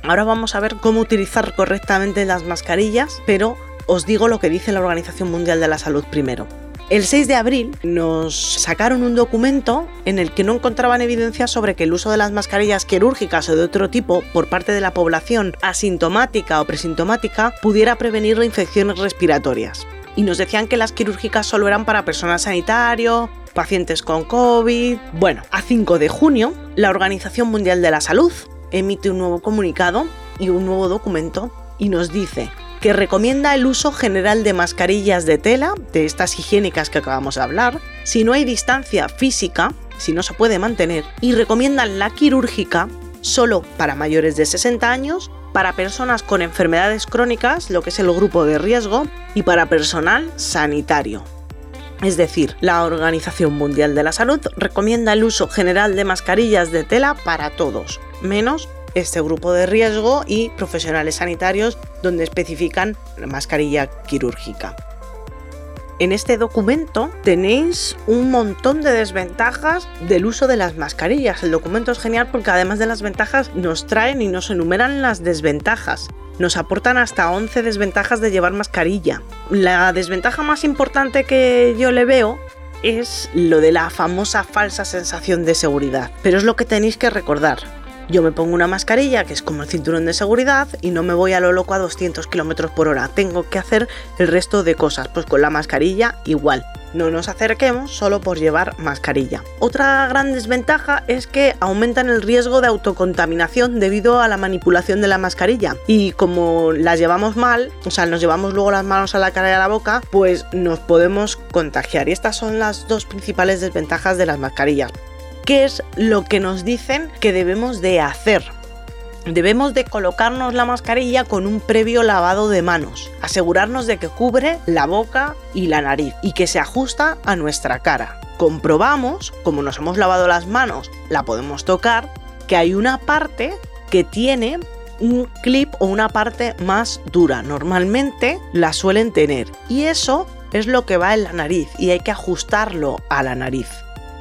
Ahora vamos a ver cómo utilizar correctamente las mascarillas, pero os digo lo que dice la Organización Mundial de la Salud primero. El 6 de abril nos sacaron un documento en el que no encontraban evidencia sobre que el uso de las mascarillas quirúrgicas o de otro tipo por parte de la población asintomática o presintomática pudiera prevenir infecciones respiratorias. Y nos decían que las quirúrgicas solo eran para personal sanitario, pacientes con COVID. Bueno, a 5 de junio, la Organización Mundial de la Salud emite un nuevo comunicado y un nuevo documento y nos dice que recomienda el uso general de mascarillas de tela, de estas higiénicas que acabamos de hablar, si no hay distancia física, si no se puede mantener, y recomiendan la quirúrgica solo para mayores de 60 años, para personas con enfermedades crónicas, lo que es el grupo de riesgo, y para personal sanitario. Es decir, la Organización Mundial de la Salud recomienda el uso general de mascarillas de tela para todos, menos este grupo de riesgo y profesionales sanitarios donde especifican la mascarilla quirúrgica. En este documento tenéis un montón de desventajas del uso de las mascarillas. El documento es genial porque además de las ventajas nos traen y nos enumeran las desventajas. Nos aportan hasta 11 desventajas de llevar mascarilla. La desventaja más importante que yo le veo es lo de la famosa falsa sensación de seguridad. Pero es lo que tenéis que recordar. Yo me pongo una mascarilla que es como el cinturón de seguridad y no me voy a lo loco a 200 km por hora. Tengo que hacer el resto de cosas. Pues con la mascarilla igual. No nos acerquemos solo por llevar mascarilla. Otra gran desventaja es que aumentan el riesgo de autocontaminación debido a la manipulación de la mascarilla. Y como las llevamos mal, o sea, nos llevamos luego las manos a la cara y a la boca, pues nos podemos contagiar. Y estas son las dos principales desventajas de las mascarillas. ¿Qué es lo que nos dicen que debemos de hacer? Debemos de colocarnos la mascarilla con un previo lavado de manos, asegurarnos de que cubre la boca y la nariz y que se ajusta a nuestra cara. Comprobamos, como nos hemos lavado las manos, la podemos tocar, que hay una parte que tiene un clip o una parte más dura. Normalmente la suelen tener y eso es lo que va en la nariz y hay que ajustarlo a la nariz.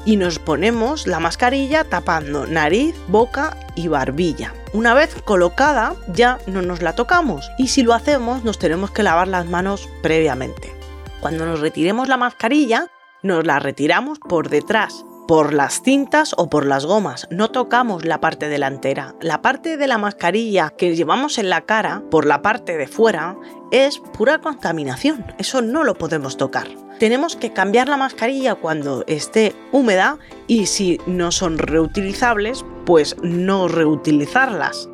Y nos ponemos la mascarilla tapando nariz, boca y barbilla. Una vez colocada ya no nos la tocamos y si lo hacemos nos tenemos que lavar las manos previamente. Cuando nos retiremos la mascarilla, nos la retiramos por detrás, por las cintas o por las gomas. No tocamos la parte delantera. La parte de la mascarilla que llevamos en la cara, por la parte de fuera, es pura contaminación. Eso no lo podemos tocar. Tenemos que cambiar la mascarilla cuando esté húmeda y si no son reutilizables, pues no reutilizarlas.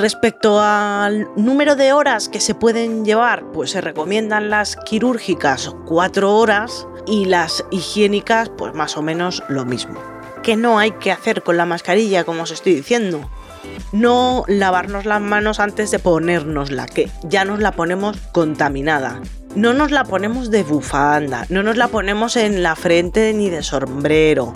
Respecto al número de horas que se pueden llevar, pues se recomiendan las quirúrgicas 4 horas y las higiénicas pues más o menos lo mismo. ¿Qué no hay que hacer con la mascarilla como os estoy diciendo? No lavarnos las manos antes de ponérnosla, que ya nos la ponemos contaminada. No nos la ponemos de bufanda, no nos la ponemos en la frente ni de sombrero.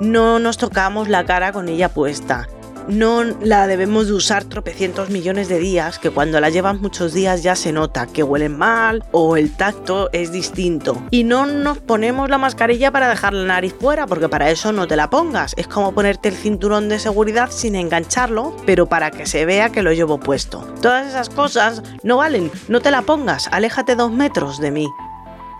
No nos tocamos la cara con ella puesta no la debemos de usar tropecientos millones de días, que cuando la llevas muchos días ya se nota que huelen mal o el tacto es distinto. Y no nos ponemos la mascarilla para dejar la nariz fuera, porque para eso no te la pongas. Es como ponerte el cinturón de seguridad sin engancharlo, pero para que se vea que lo llevo puesto. Todas esas cosas no valen, no te la pongas, aléjate dos metros de mí.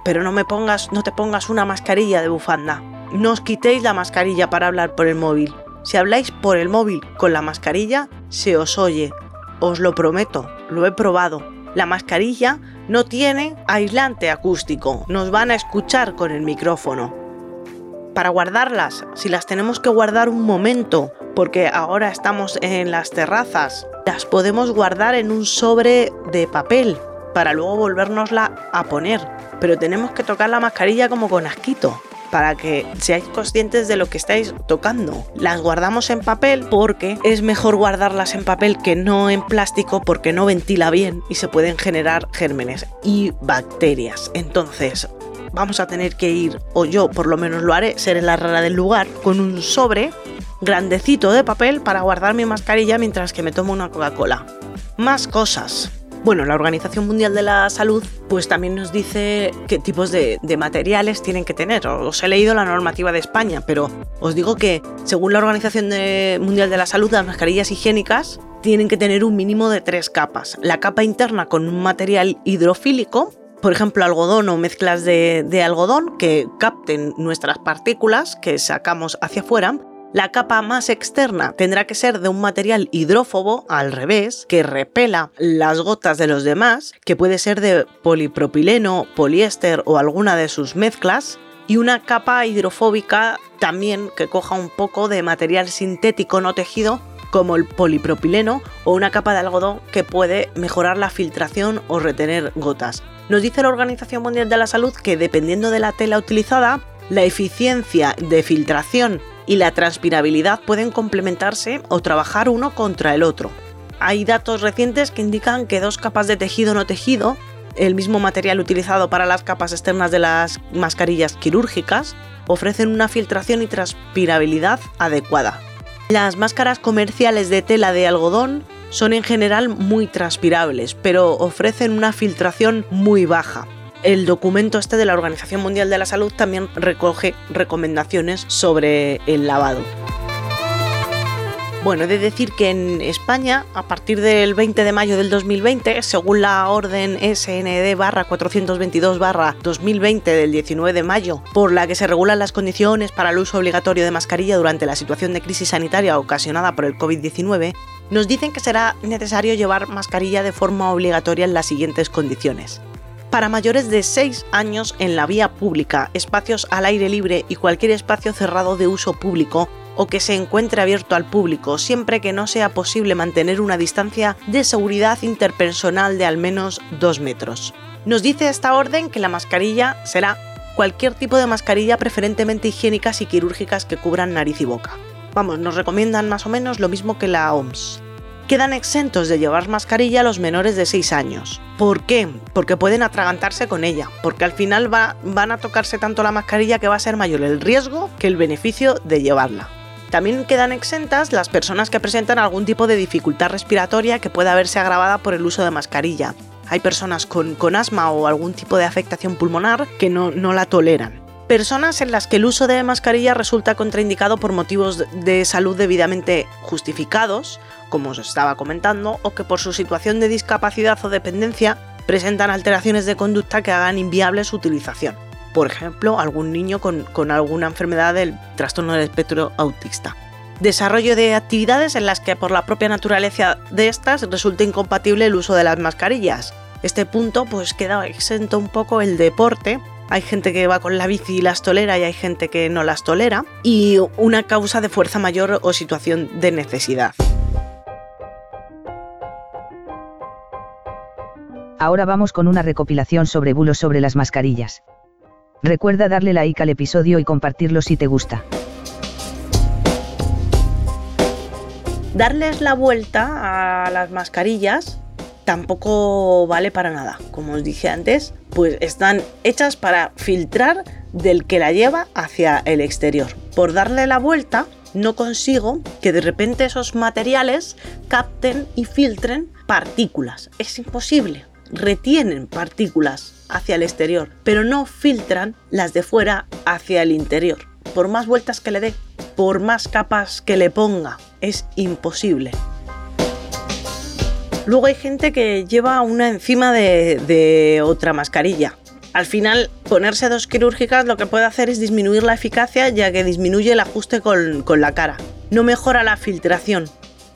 Pero no me pongas, no te pongas una mascarilla de bufanda. No os quitéis la mascarilla para hablar por el móvil. Si habláis por el móvil con la mascarilla, se os oye. Os lo prometo, lo he probado. La mascarilla no tiene aislante acústico, nos van a escuchar con el micrófono. Para guardarlas, si las tenemos que guardar un momento, porque ahora estamos en las terrazas, las podemos guardar en un sobre de papel para luego volvernosla a poner. Pero tenemos que tocar la mascarilla como con asquito para que seáis conscientes de lo que estáis tocando. Las guardamos en papel porque es mejor guardarlas en papel que no en plástico porque no ventila bien y se pueden generar gérmenes y bacterias. Entonces, vamos a tener que ir, o yo por lo menos lo haré, seré la rara del lugar, con un sobre grandecito de papel para guardar mi mascarilla mientras que me tomo una Coca-Cola. Más cosas. Bueno, la Organización Mundial de la Salud pues también nos dice qué tipos de, materiales tienen que tener. Os he leído la normativa de España, pero os digo que según la Organización Mundial de la Salud, las mascarillas higiénicas tienen que tener un mínimo de tres capas. La capa interna con un material hidrofílico, por ejemplo, algodón o mezclas de, de, algodón que capten nuestras partículas que sacamos hacia afuera la capa más externa tendrá que ser de un material hidrófobo, al revés, que repela las gotas de los demás, que puede ser de polipropileno, poliéster o alguna de sus mezclas, y una capa hidrofóbica también que coja un poco de material sintético no tejido como el polipropileno o una capa de algodón que puede mejorar la filtración o retener gotas. Nos dice la Organización Mundial de la Salud que dependiendo de la tela utilizada, la eficiencia de filtración y la transpirabilidad pueden complementarse o trabajar uno contra el otro. Hay datos recientes que indican que dos capas de tejido no tejido, el mismo material utilizado para las capas externas de las mascarillas quirúrgicas, ofrecen una filtración y transpirabilidad adecuada. Las máscaras comerciales de tela de algodón son en general muy transpirables, pero ofrecen una filtración muy baja el documento este de la Organización Mundial de la Salud también recoge recomendaciones sobre el lavado. Bueno, he de decir que en España, a partir del 20 de mayo del 2020, según la orden SND barra 422 barra 2020 del 19 de mayo, por la que se regulan las condiciones para el uso obligatorio de mascarilla durante la situación de crisis sanitaria ocasionada por el COVID-19, nos dicen que será necesario llevar mascarilla de forma obligatoria en las siguientes condiciones para mayores de 6 años en la vía pública, espacios al aire libre y cualquier espacio cerrado de uso público o que se encuentre abierto al público, siempre que no sea posible mantener una distancia de seguridad interpersonal de al menos 2 metros. Nos dice esta orden que la mascarilla será cualquier tipo de mascarilla preferentemente higiénicas y quirúrgicas que cubran nariz y boca. Vamos, nos recomiendan más o menos lo mismo que la OMS quedan exentos de llevar mascarilla los menores de 6 años. ¿Por qué? Porque pueden atragantarse con ella, porque al final van a tocarse tanto la mascarilla que va a ser mayor el riesgo que el beneficio de llevarla. También quedan exentas las personas que presentan algún tipo de dificultad respiratoria que pueda verse agravada por el uso de mascarilla. Hay personas con, asma o algún tipo de afectación pulmonar que no, no la toleran. Personas en las que el uso de mascarilla resulta contraindicado por motivos de salud debidamente justificados, como os estaba comentando, o que por su situación de discapacidad o dependencia presentan alteraciones de conducta que hagan inviable su utilización. Por ejemplo, algún niño con, alguna enfermedad del trastorno del espectro autista. Desarrollo de actividades en las que por la propia naturaleza de estas resulta incompatible el uso de las mascarillas. Este punto pues queda exento un poco el deporte, hay gente que va con la bici y las tolera y hay gente que no las tolera, y una causa de fuerza mayor o situación de necesidad. Ahora vamos con una recopilación sobre bulos sobre las mascarillas. Recuerda darle like al episodio y compartirlo si te gusta. Darles la vuelta a las mascarillas tampoco vale para nada. Como os dije antes, pues están hechas para filtrar del que la lleva hacia el exterior. Por darle la vuelta, no consigo que de repente esos materiales capten y filtren partículas. Es imposible. Retienen partículas hacia el exterior, pero no filtran las de fuera hacia el interior. Por más vueltas que le dé, por más capas que le ponga, es imposible. Luego hay gente que lleva una encima de, otra mascarilla. Al final, ponerse dos quirúrgicas lo que puede hacer es disminuir la eficacia ya que disminuye el ajuste con, la cara. No mejora la filtración.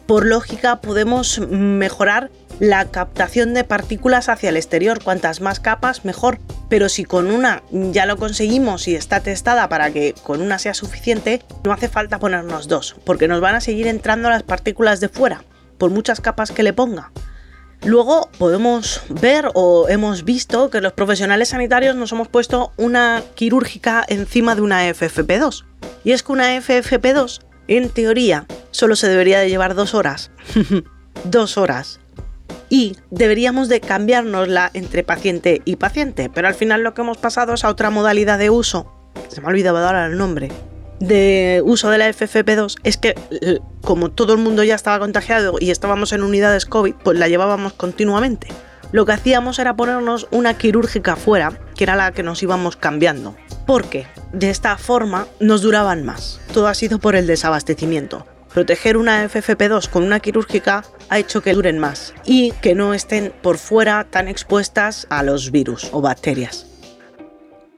Por lógica, podemos mejorar la captación de partículas hacia el exterior. Cuantas más capas, mejor. Pero si con una ya lo conseguimos y está testada para que con una sea suficiente, no hace falta ponernos dos, porque nos van a seguir entrando las partículas de fuera por muchas capas que le ponga. Luego podemos ver o hemos visto que los profesionales sanitarios nos hemos puesto una quirúrgica encima de una FFP2. Y es que una FFP2, en teoría, solo se debería de llevar dos horas. dos horas. Y deberíamos de cambiárnosla entre paciente y paciente, pero al final lo que hemos pasado es a otra modalidad de uso. Se me ha olvidado ahora el nombre de uso de la FFP2 es que como todo el mundo ya estaba contagiado y estábamos en unidades COVID, pues la llevábamos continuamente. Lo que hacíamos era ponernos una quirúrgica fuera, que era la que nos íbamos cambiando. Porque de esta forma nos duraban más. Todo ha sido por el desabastecimiento. Proteger una FFP2 con una quirúrgica ha hecho que duren más y que no estén por fuera tan expuestas a los virus o bacterias.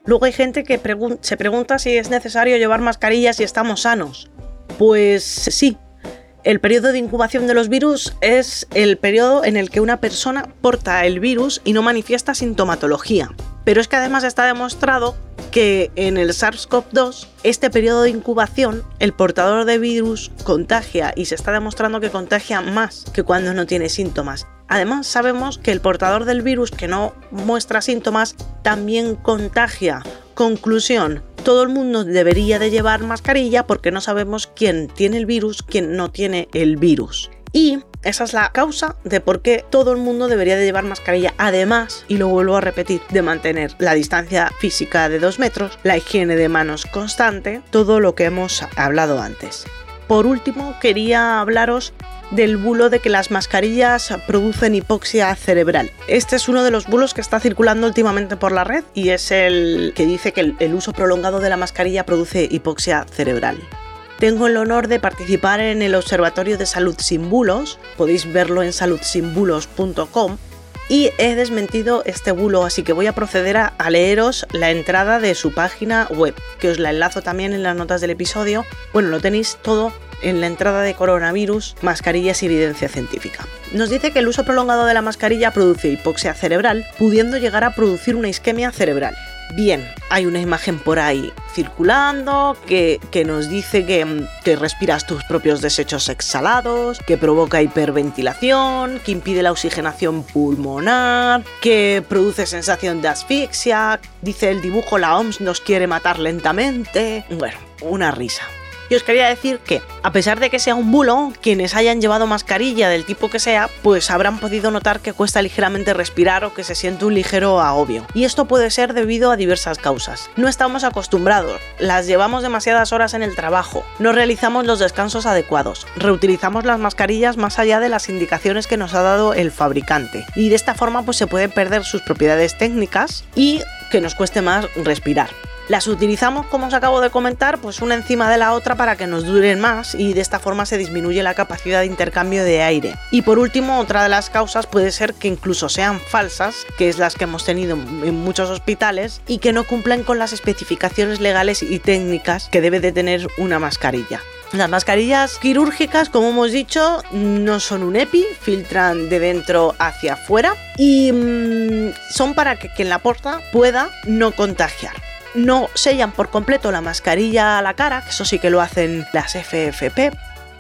Luego hay gente que se pregunta si es necesario llevar mascarillas si estamos sanos. Pues sí. El periodo de incubación de los virus es el periodo en el que una persona porta el virus y no manifiesta sintomatología. Pero es que además está demostrado que en el SARS-CoV-2, este periodo de incubación, el portador de virus contagia y se está demostrando que contagia más que cuando no tiene síntomas. Además, sabemos que el portador del virus que no muestra síntomas también contagia. Conclusión, todo el mundo debería de llevar mascarilla porque no sabemos quién tiene el virus, quién no tiene el virus. Y esa es la causa de por qué todo el mundo debería de llevar mascarilla. Además, y lo vuelvo a repetir, de mantener la distancia física de 2 metros, la higiene de manos constante, todo lo que hemos hablado antes. Por último, quería hablaros del bulo de que las mascarillas producen hipoxia cerebral. Este es uno de los bulos que está circulando últimamente por la red y es el que dice que el, uso prolongado de la mascarilla produce hipoxia cerebral. Tengo el honor de participar en el Observatorio de Salud Sin Bulos, podéis verlo en saludsinbulos.com y he desmentido este bulo, así que voy a proceder a, leeros la entrada de su página web, que os la enlazo también en las notas del episodio. Bueno, lo tenéis todo en la entrada de coronavirus, mascarillas y evidencia científica. Nos dice que el uso prolongado de la mascarilla produce hipoxia cerebral, pudiendo llegar a producir una isquemia cerebral. Bien, hay una imagen por ahí circulando que, nos dice que, que, respiras tus propios desechos exhalados, que provoca hiperventilación, que impide la oxigenación pulmonar, que produce sensación de asfixia. Dice el dibujo, la OMS nos quiere matar lentamente. Bueno, una risa. Y os quería decir que, a pesar de que sea un bulo, quienes hayan llevado mascarilla del tipo que sea, pues habrán podido notar que cuesta ligeramente respirar o que se siente un ligero agobio. Y esto puede ser debido a diversas causas. No estamos acostumbrados, las llevamos demasiadas horas en el trabajo, no realizamos los descansos adecuados, reutilizamos las mascarillas más allá de las indicaciones que nos ha dado el fabricante. Y de esta forma pues se pueden perder sus propiedades técnicas y que nos cueste más respirar. Las utilizamos, como os acabo de comentar, pues una encima de la otra para que nos duren más y de esta forma se disminuye la capacidad de intercambio de aire. Y por último, otra de las causas puede ser que incluso sean falsas, que es las que hemos tenido en muchos hospitales, y que no cumplen con las especificaciones legales y técnicas que debe de tener una mascarilla. Las mascarillas quirúrgicas, como hemos dicho, no son un EPI, filtran de dentro hacia afuera y mmm, son para que quien la porta pueda no contagiar no sellan por completo la mascarilla a la cara, que eso sí que lo hacen las FFP.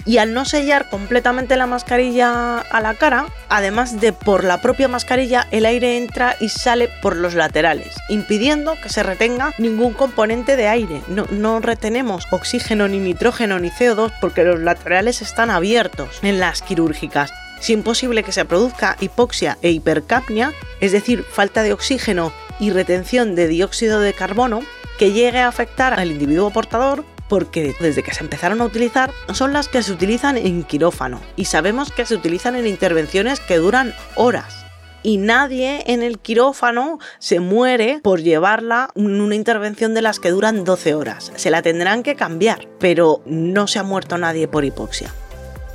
Y al no sellar completamente la mascarilla a la cara, además de por la propia mascarilla, el aire entra y sale por los laterales, impidiendo que se retenga ningún componente de aire. No, no retenemos oxígeno, ni nitrógeno, ni CO2 porque los laterales están abiertos en las quirúrgicas. Es imposible que se produzca hipoxia e hipercapnia, es decir, falta de oxígeno y retención de dióxido de carbono, que llegue a afectar al individuo portador porque desde que se empezaron a utilizar son las que se utilizan en quirófano y sabemos que se utilizan en intervenciones que duran horas. Y nadie en el quirófano se muere por llevarla en una intervención de las que duran 12 horas. Se la tendrán que cambiar, pero no se ha muerto nadie por hipoxia.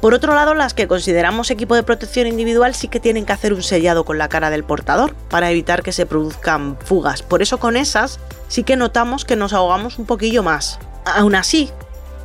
Por otro lado, las que consideramos equipo de protección individual sí que tienen que hacer un sellado con la cara del portador para evitar que se produzcan fugas. Por eso con esas sí que notamos que nos ahogamos un poquillo más. Aún así,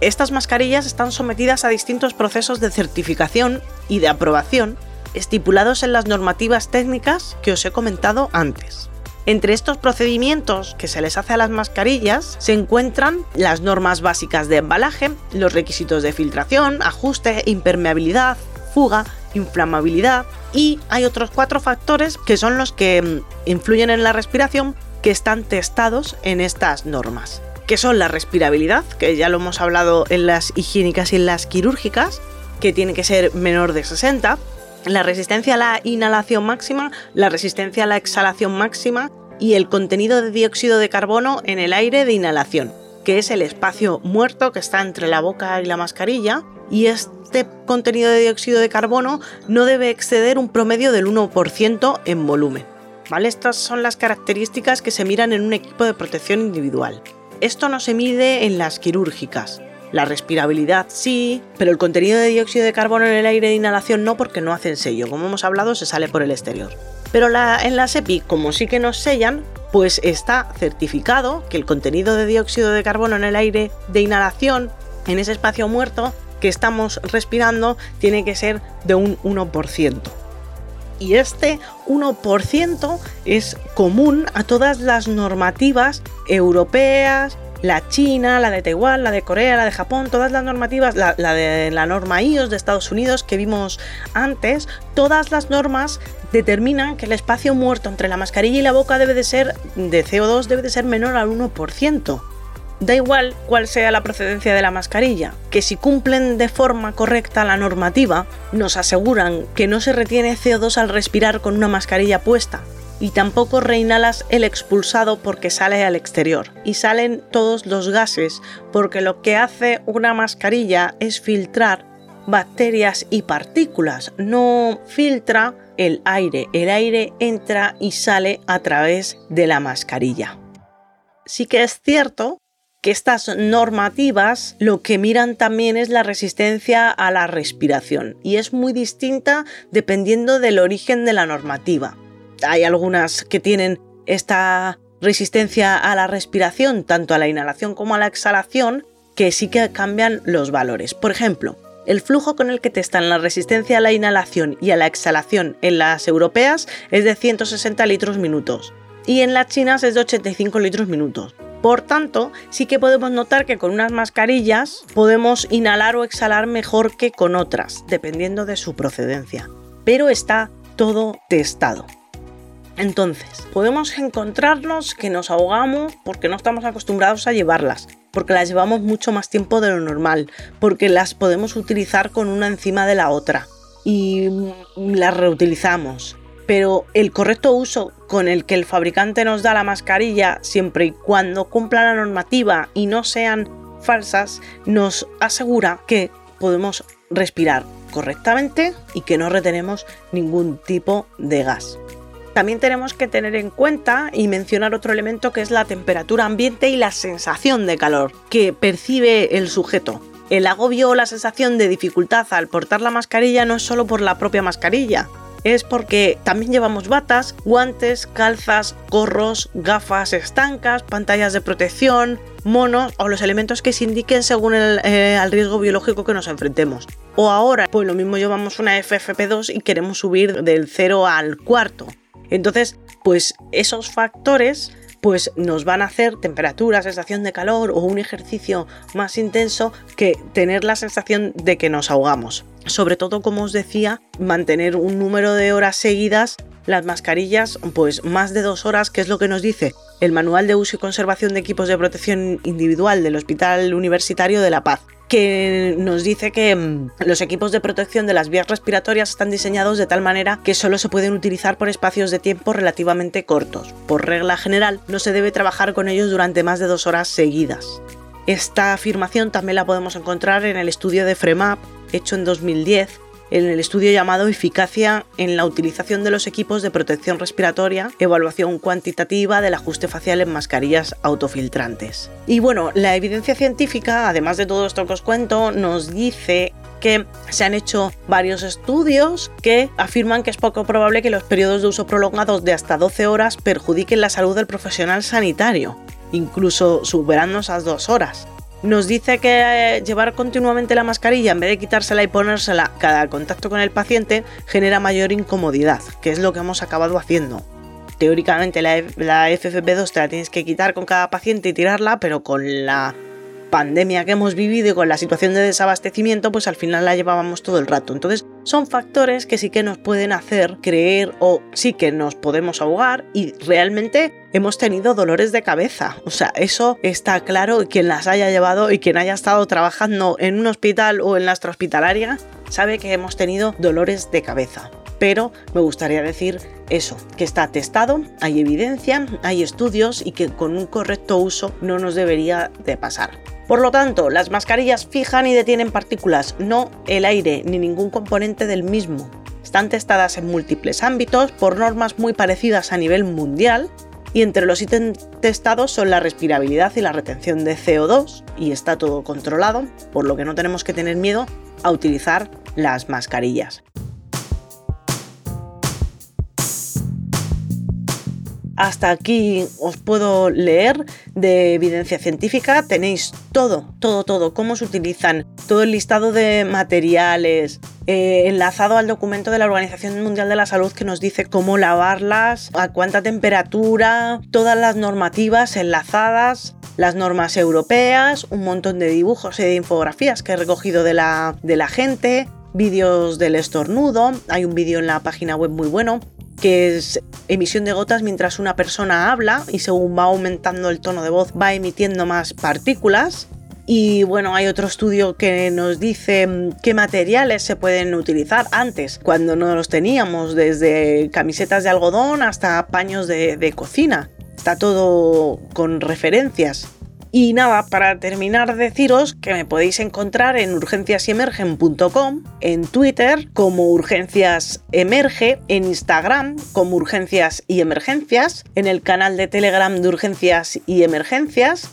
estas mascarillas están sometidas a distintos procesos de certificación y de aprobación estipulados en las normativas técnicas que os he comentado antes. Entre estos procedimientos que se les hace a las mascarillas se encuentran las normas básicas de embalaje, los requisitos de filtración, ajuste, impermeabilidad, fuga, inflamabilidad y hay otros cuatro factores que son los que mm, influyen en la respiración que están testados en estas normas, que son la respirabilidad, que ya lo hemos hablado en las higiénicas y en las quirúrgicas, que tiene que ser menor de 60, la resistencia a la inhalación máxima, la resistencia a la exhalación máxima y el contenido de dióxido de carbono en el aire de inhalación, que es el espacio muerto que está entre la boca y la mascarilla, y este contenido de dióxido de carbono no debe exceder un promedio del 1% en volumen. ¿Vale? Estas son las características que se miran en un equipo de protección individual. Esto no se mide en las quirúrgicas, la respirabilidad sí, pero el contenido de dióxido de carbono en el aire de inhalación no porque no hacen sello. Como hemos hablado, se sale por el exterior. Pero en la SEPI, como sí que nos sellan, pues está certificado que el contenido de dióxido de carbono en el aire de inhalación, en ese espacio muerto que estamos respirando, tiene que ser de un 1%. Y este 1% es común a todas las normativas europeas, la China, la de Taiwán, la de Corea, la de Japón, todas las normativas, la, de la norma IOS de Estados Unidos que vimos antes, todas las normas determinan que el espacio muerto entre la mascarilla y la boca debe de ser de CO2 debe de ser menor al 1%. Da igual cuál sea la procedencia de la mascarilla, que si cumplen de forma correcta la normativa, nos aseguran que no se retiene CO2 al respirar con una mascarilla puesta, y tampoco reinalas el expulsado porque sale al exterior. Y salen todos los gases porque lo que hace una mascarilla es filtrar bacterias y partículas, no filtra el aire. El aire entra y sale a través de la mascarilla. Sí que es cierto que estas normativas lo que miran también es la resistencia a la respiración y es muy distinta dependiendo del origen de la normativa hay algunas que tienen esta resistencia a la respiración, tanto a la inhalación como a la exhalación, que sí que cambian los valores. Por ejemplo, el flujo con el que testan la resistencia a la inhalación y a la exhalación en las europeas es de 160 litros minutos y en las chinas es de 85 litros minutos. Por tanto, sí que podemos notar que con unas mascarillas podemos inhalar o exhalar mejor que con otras, dependiendo de su procedencia. Pero está todo testado. Entonces, podemos encontrarnos que nos ahogamos porque no estamos acostumbrados a llevarlas, porque las llevamos mucho más tiempo de lo normal, porque las podemos utilizar con una encima de la otra y las reutilizamos. Pero el correcto uso con el que el fabricante nos da la mascarilla, siempre y cuando cumpla la normativa y no sean falsas, nos asegura que podemos respirar correctamente y que no retenemos ningún tipo de gas. También tenemos que tener en cuenta y mencionar otro elemento que es la temperatura ambiente y la sensación de calor que percibe el sujeto. El agobio o la sensación de dificultad al portar la mascarilla no es solo por la propia mascarilla, es porque también llevamos batas, guantes, calzas, gorros, gafas estancas, pantallas de protección, monos o los elementos que se indiquen según el eh, riesgo biológico que nos enfrentemos. O ahora, pues lo mismo llevamos una FFP2 y queremos subir del 0 al cuarto. Entonces, pues esos factores pues nos van a hacer temperatura, sensación de calor o un ejercicio más intenso que tener la sensación de que nos ahogamos. Sobre todo, como os decía, mantener un número de horas seguidas las mascarillas, pues más de dos horas, que es lo que nos dice el Manual de Uso y Conservación de Equipos de Protección Individual del Hospital Universitario de La Paz que nos dice que mm, los equipos de protección de las vías respiratorias están diseñados de tal manera que solo se pueden utilizar por espacios de tiempo relativamente cortos. Por regla general, no se debe trabajar con ellos durante más de dos horas seguidas. Esta afirmación también la podemos encontrar en el estudio de FREMAP, hecho en 2010, en el estudio llamado Eficacia en la utilización de los equipos de protección respiratoria, evaluación cuantitativa del ajuste facial en mascarillas autofiltrantes. Y bueno, la evidencia científica, además de todo esto que os cuento, nos dice que se han hecho varios estudios que afirman que es poco probable que los periodos de uso prolongados de hasta 12 horas perjudiquen la salud del profesional sanitario, incluso superando esas dos horas nos dice que eh, llevar continuamente la mascarilla en vez de quitársela y ponérsela cada contacto con el paciente genera mayor incomodidad, que es lo que hemos acabado haciendo. Teóricamente la, la FFP2 te la tienes que quitar con cada paciente y tirarla, pero con la pandemia que hemos vivido y con la situación de desabastecimiento, pues al final la llevábamos todo el rato. Entonces, son factores que sí que nos pueden hacer creer o sí que nos podemos ahogar y realmente hemos tenido dolores de cabeza. O sea, eso está claro. Quien las haya llevado y quien haya estado trabajando en un hospital o en la extrahospitalaria sabe que hemos tenido dolores de cabeza. Pero me gustaría decir eso, que está testado, hay evidencia, hay estudios y que con un correcto uso no nos debería de pasar. Por lo tanto, las mascarillas fijan y detienen partículas, no el aire ni ningún componente del mismo. Están testadas en múltiples ámbitos por normas muy parecidas a nivel mundial y entre los ítems testados son la respirabilidad y la retención de CO2 y está todo controlado, por lo que no tenemos que tener miedo a utilizar las mascarillas. Hasta aquí os puedo leer de evidencia científica. Tenéis todo, todo, todo, cómo se utilizan, todo el listado de materiales, eh, enlazado al documento de la Organización Mundial de la Salud que nos dice cómo lavarlas, a cuánta temperatura, todas las normativas enlazadas, las normas europeas, un montón de dibujos y de infografías que he recogido de la, de la gente, vídeos del estornudo, hay un vídeo en la página web muy bueno que es emisión de gotas mientras una persona habla y según va aumentando el tono de voz va emitiendo más partículas. Y bueno, hay otro estudio que nos dice mm, qué materiales se pueden utilizar antes, cuando no los teníamos, desde camisetas de algodón hasta paños de, de cocina. Está todo con referencias. Y nada, para terminar deciros que me podéis encontrar en urgenciasemergen.com, en Twitter como Urgencias Emerge, en Instagram como Urgencias y Emergencias, en el canal de Telegram de Urgencias y Emergencias.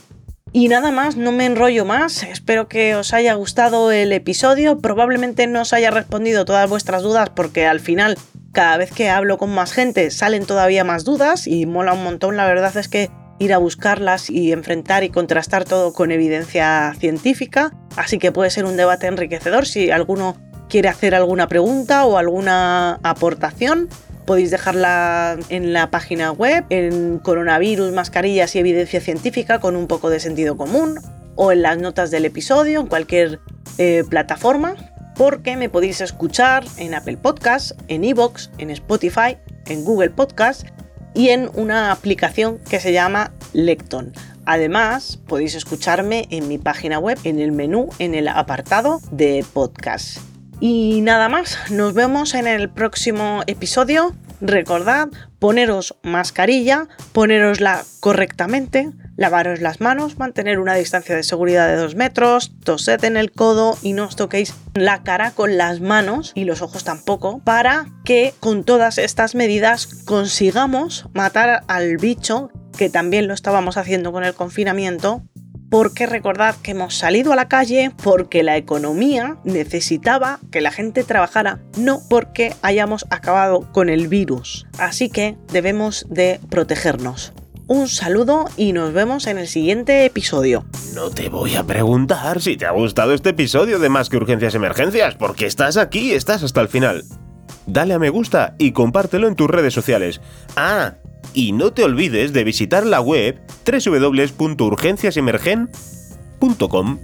Y nada más, no me enrollo más, espero que os haya gustado el episodio, probablemente no os haya respondido todas vuestras dudas porque al final cada vez que hablo con más gente salen todavía más dudas y mola un montón, la verdad es que ir a buscarlas y enfrentar y contrastar todo con evidencia científica. Así que puede ser un debate enriquecedor si alguno quiere hacer alguna pregunta o alguna aportación. Podéis dejarla en la página web, en coronavirus, mascarillas y evidencia científica con un poco de sentido común, o en las notas del episodio, en cualquier eh, plataforma, porque me podéis escuchar en Apple Podcasts, en Evox, en Spotify, en Google Podcasts y en una aplicación que se llama Lecton. Además, podéis escucharme en mi página web, en el menú, en el apartado de podcast. Y nada más, nos vemos en el próximo episodio. Recordad poneros mascarilla, ponerosla correctamente, lavaros las manos, mantener una distancia de seguridad de 2 metros, tosed en el codo y no os toquéis la cara con las manos y los ojos tampoco, para que con todas estas medidas consigamos matar al bicho, que también lo estábamos haciendo con el confinamiento, porque recordad que hemos salido a la calle porque la economía necesitaba que la gente trabajara, no porque hayamos acabado con el virus. Así que debemos de protegernos. Un saludo y nos vemos en el siguiente episodio. No te voy a preguntar si te ha gustado este episodio de Más que Urgencias Emergencias, porque estás aquí, estás hasta el final. Dale a me gusta y compártelo en tus redes sociales. Ah, y no te olvides de visitar la web www.urgenciasemergen.com.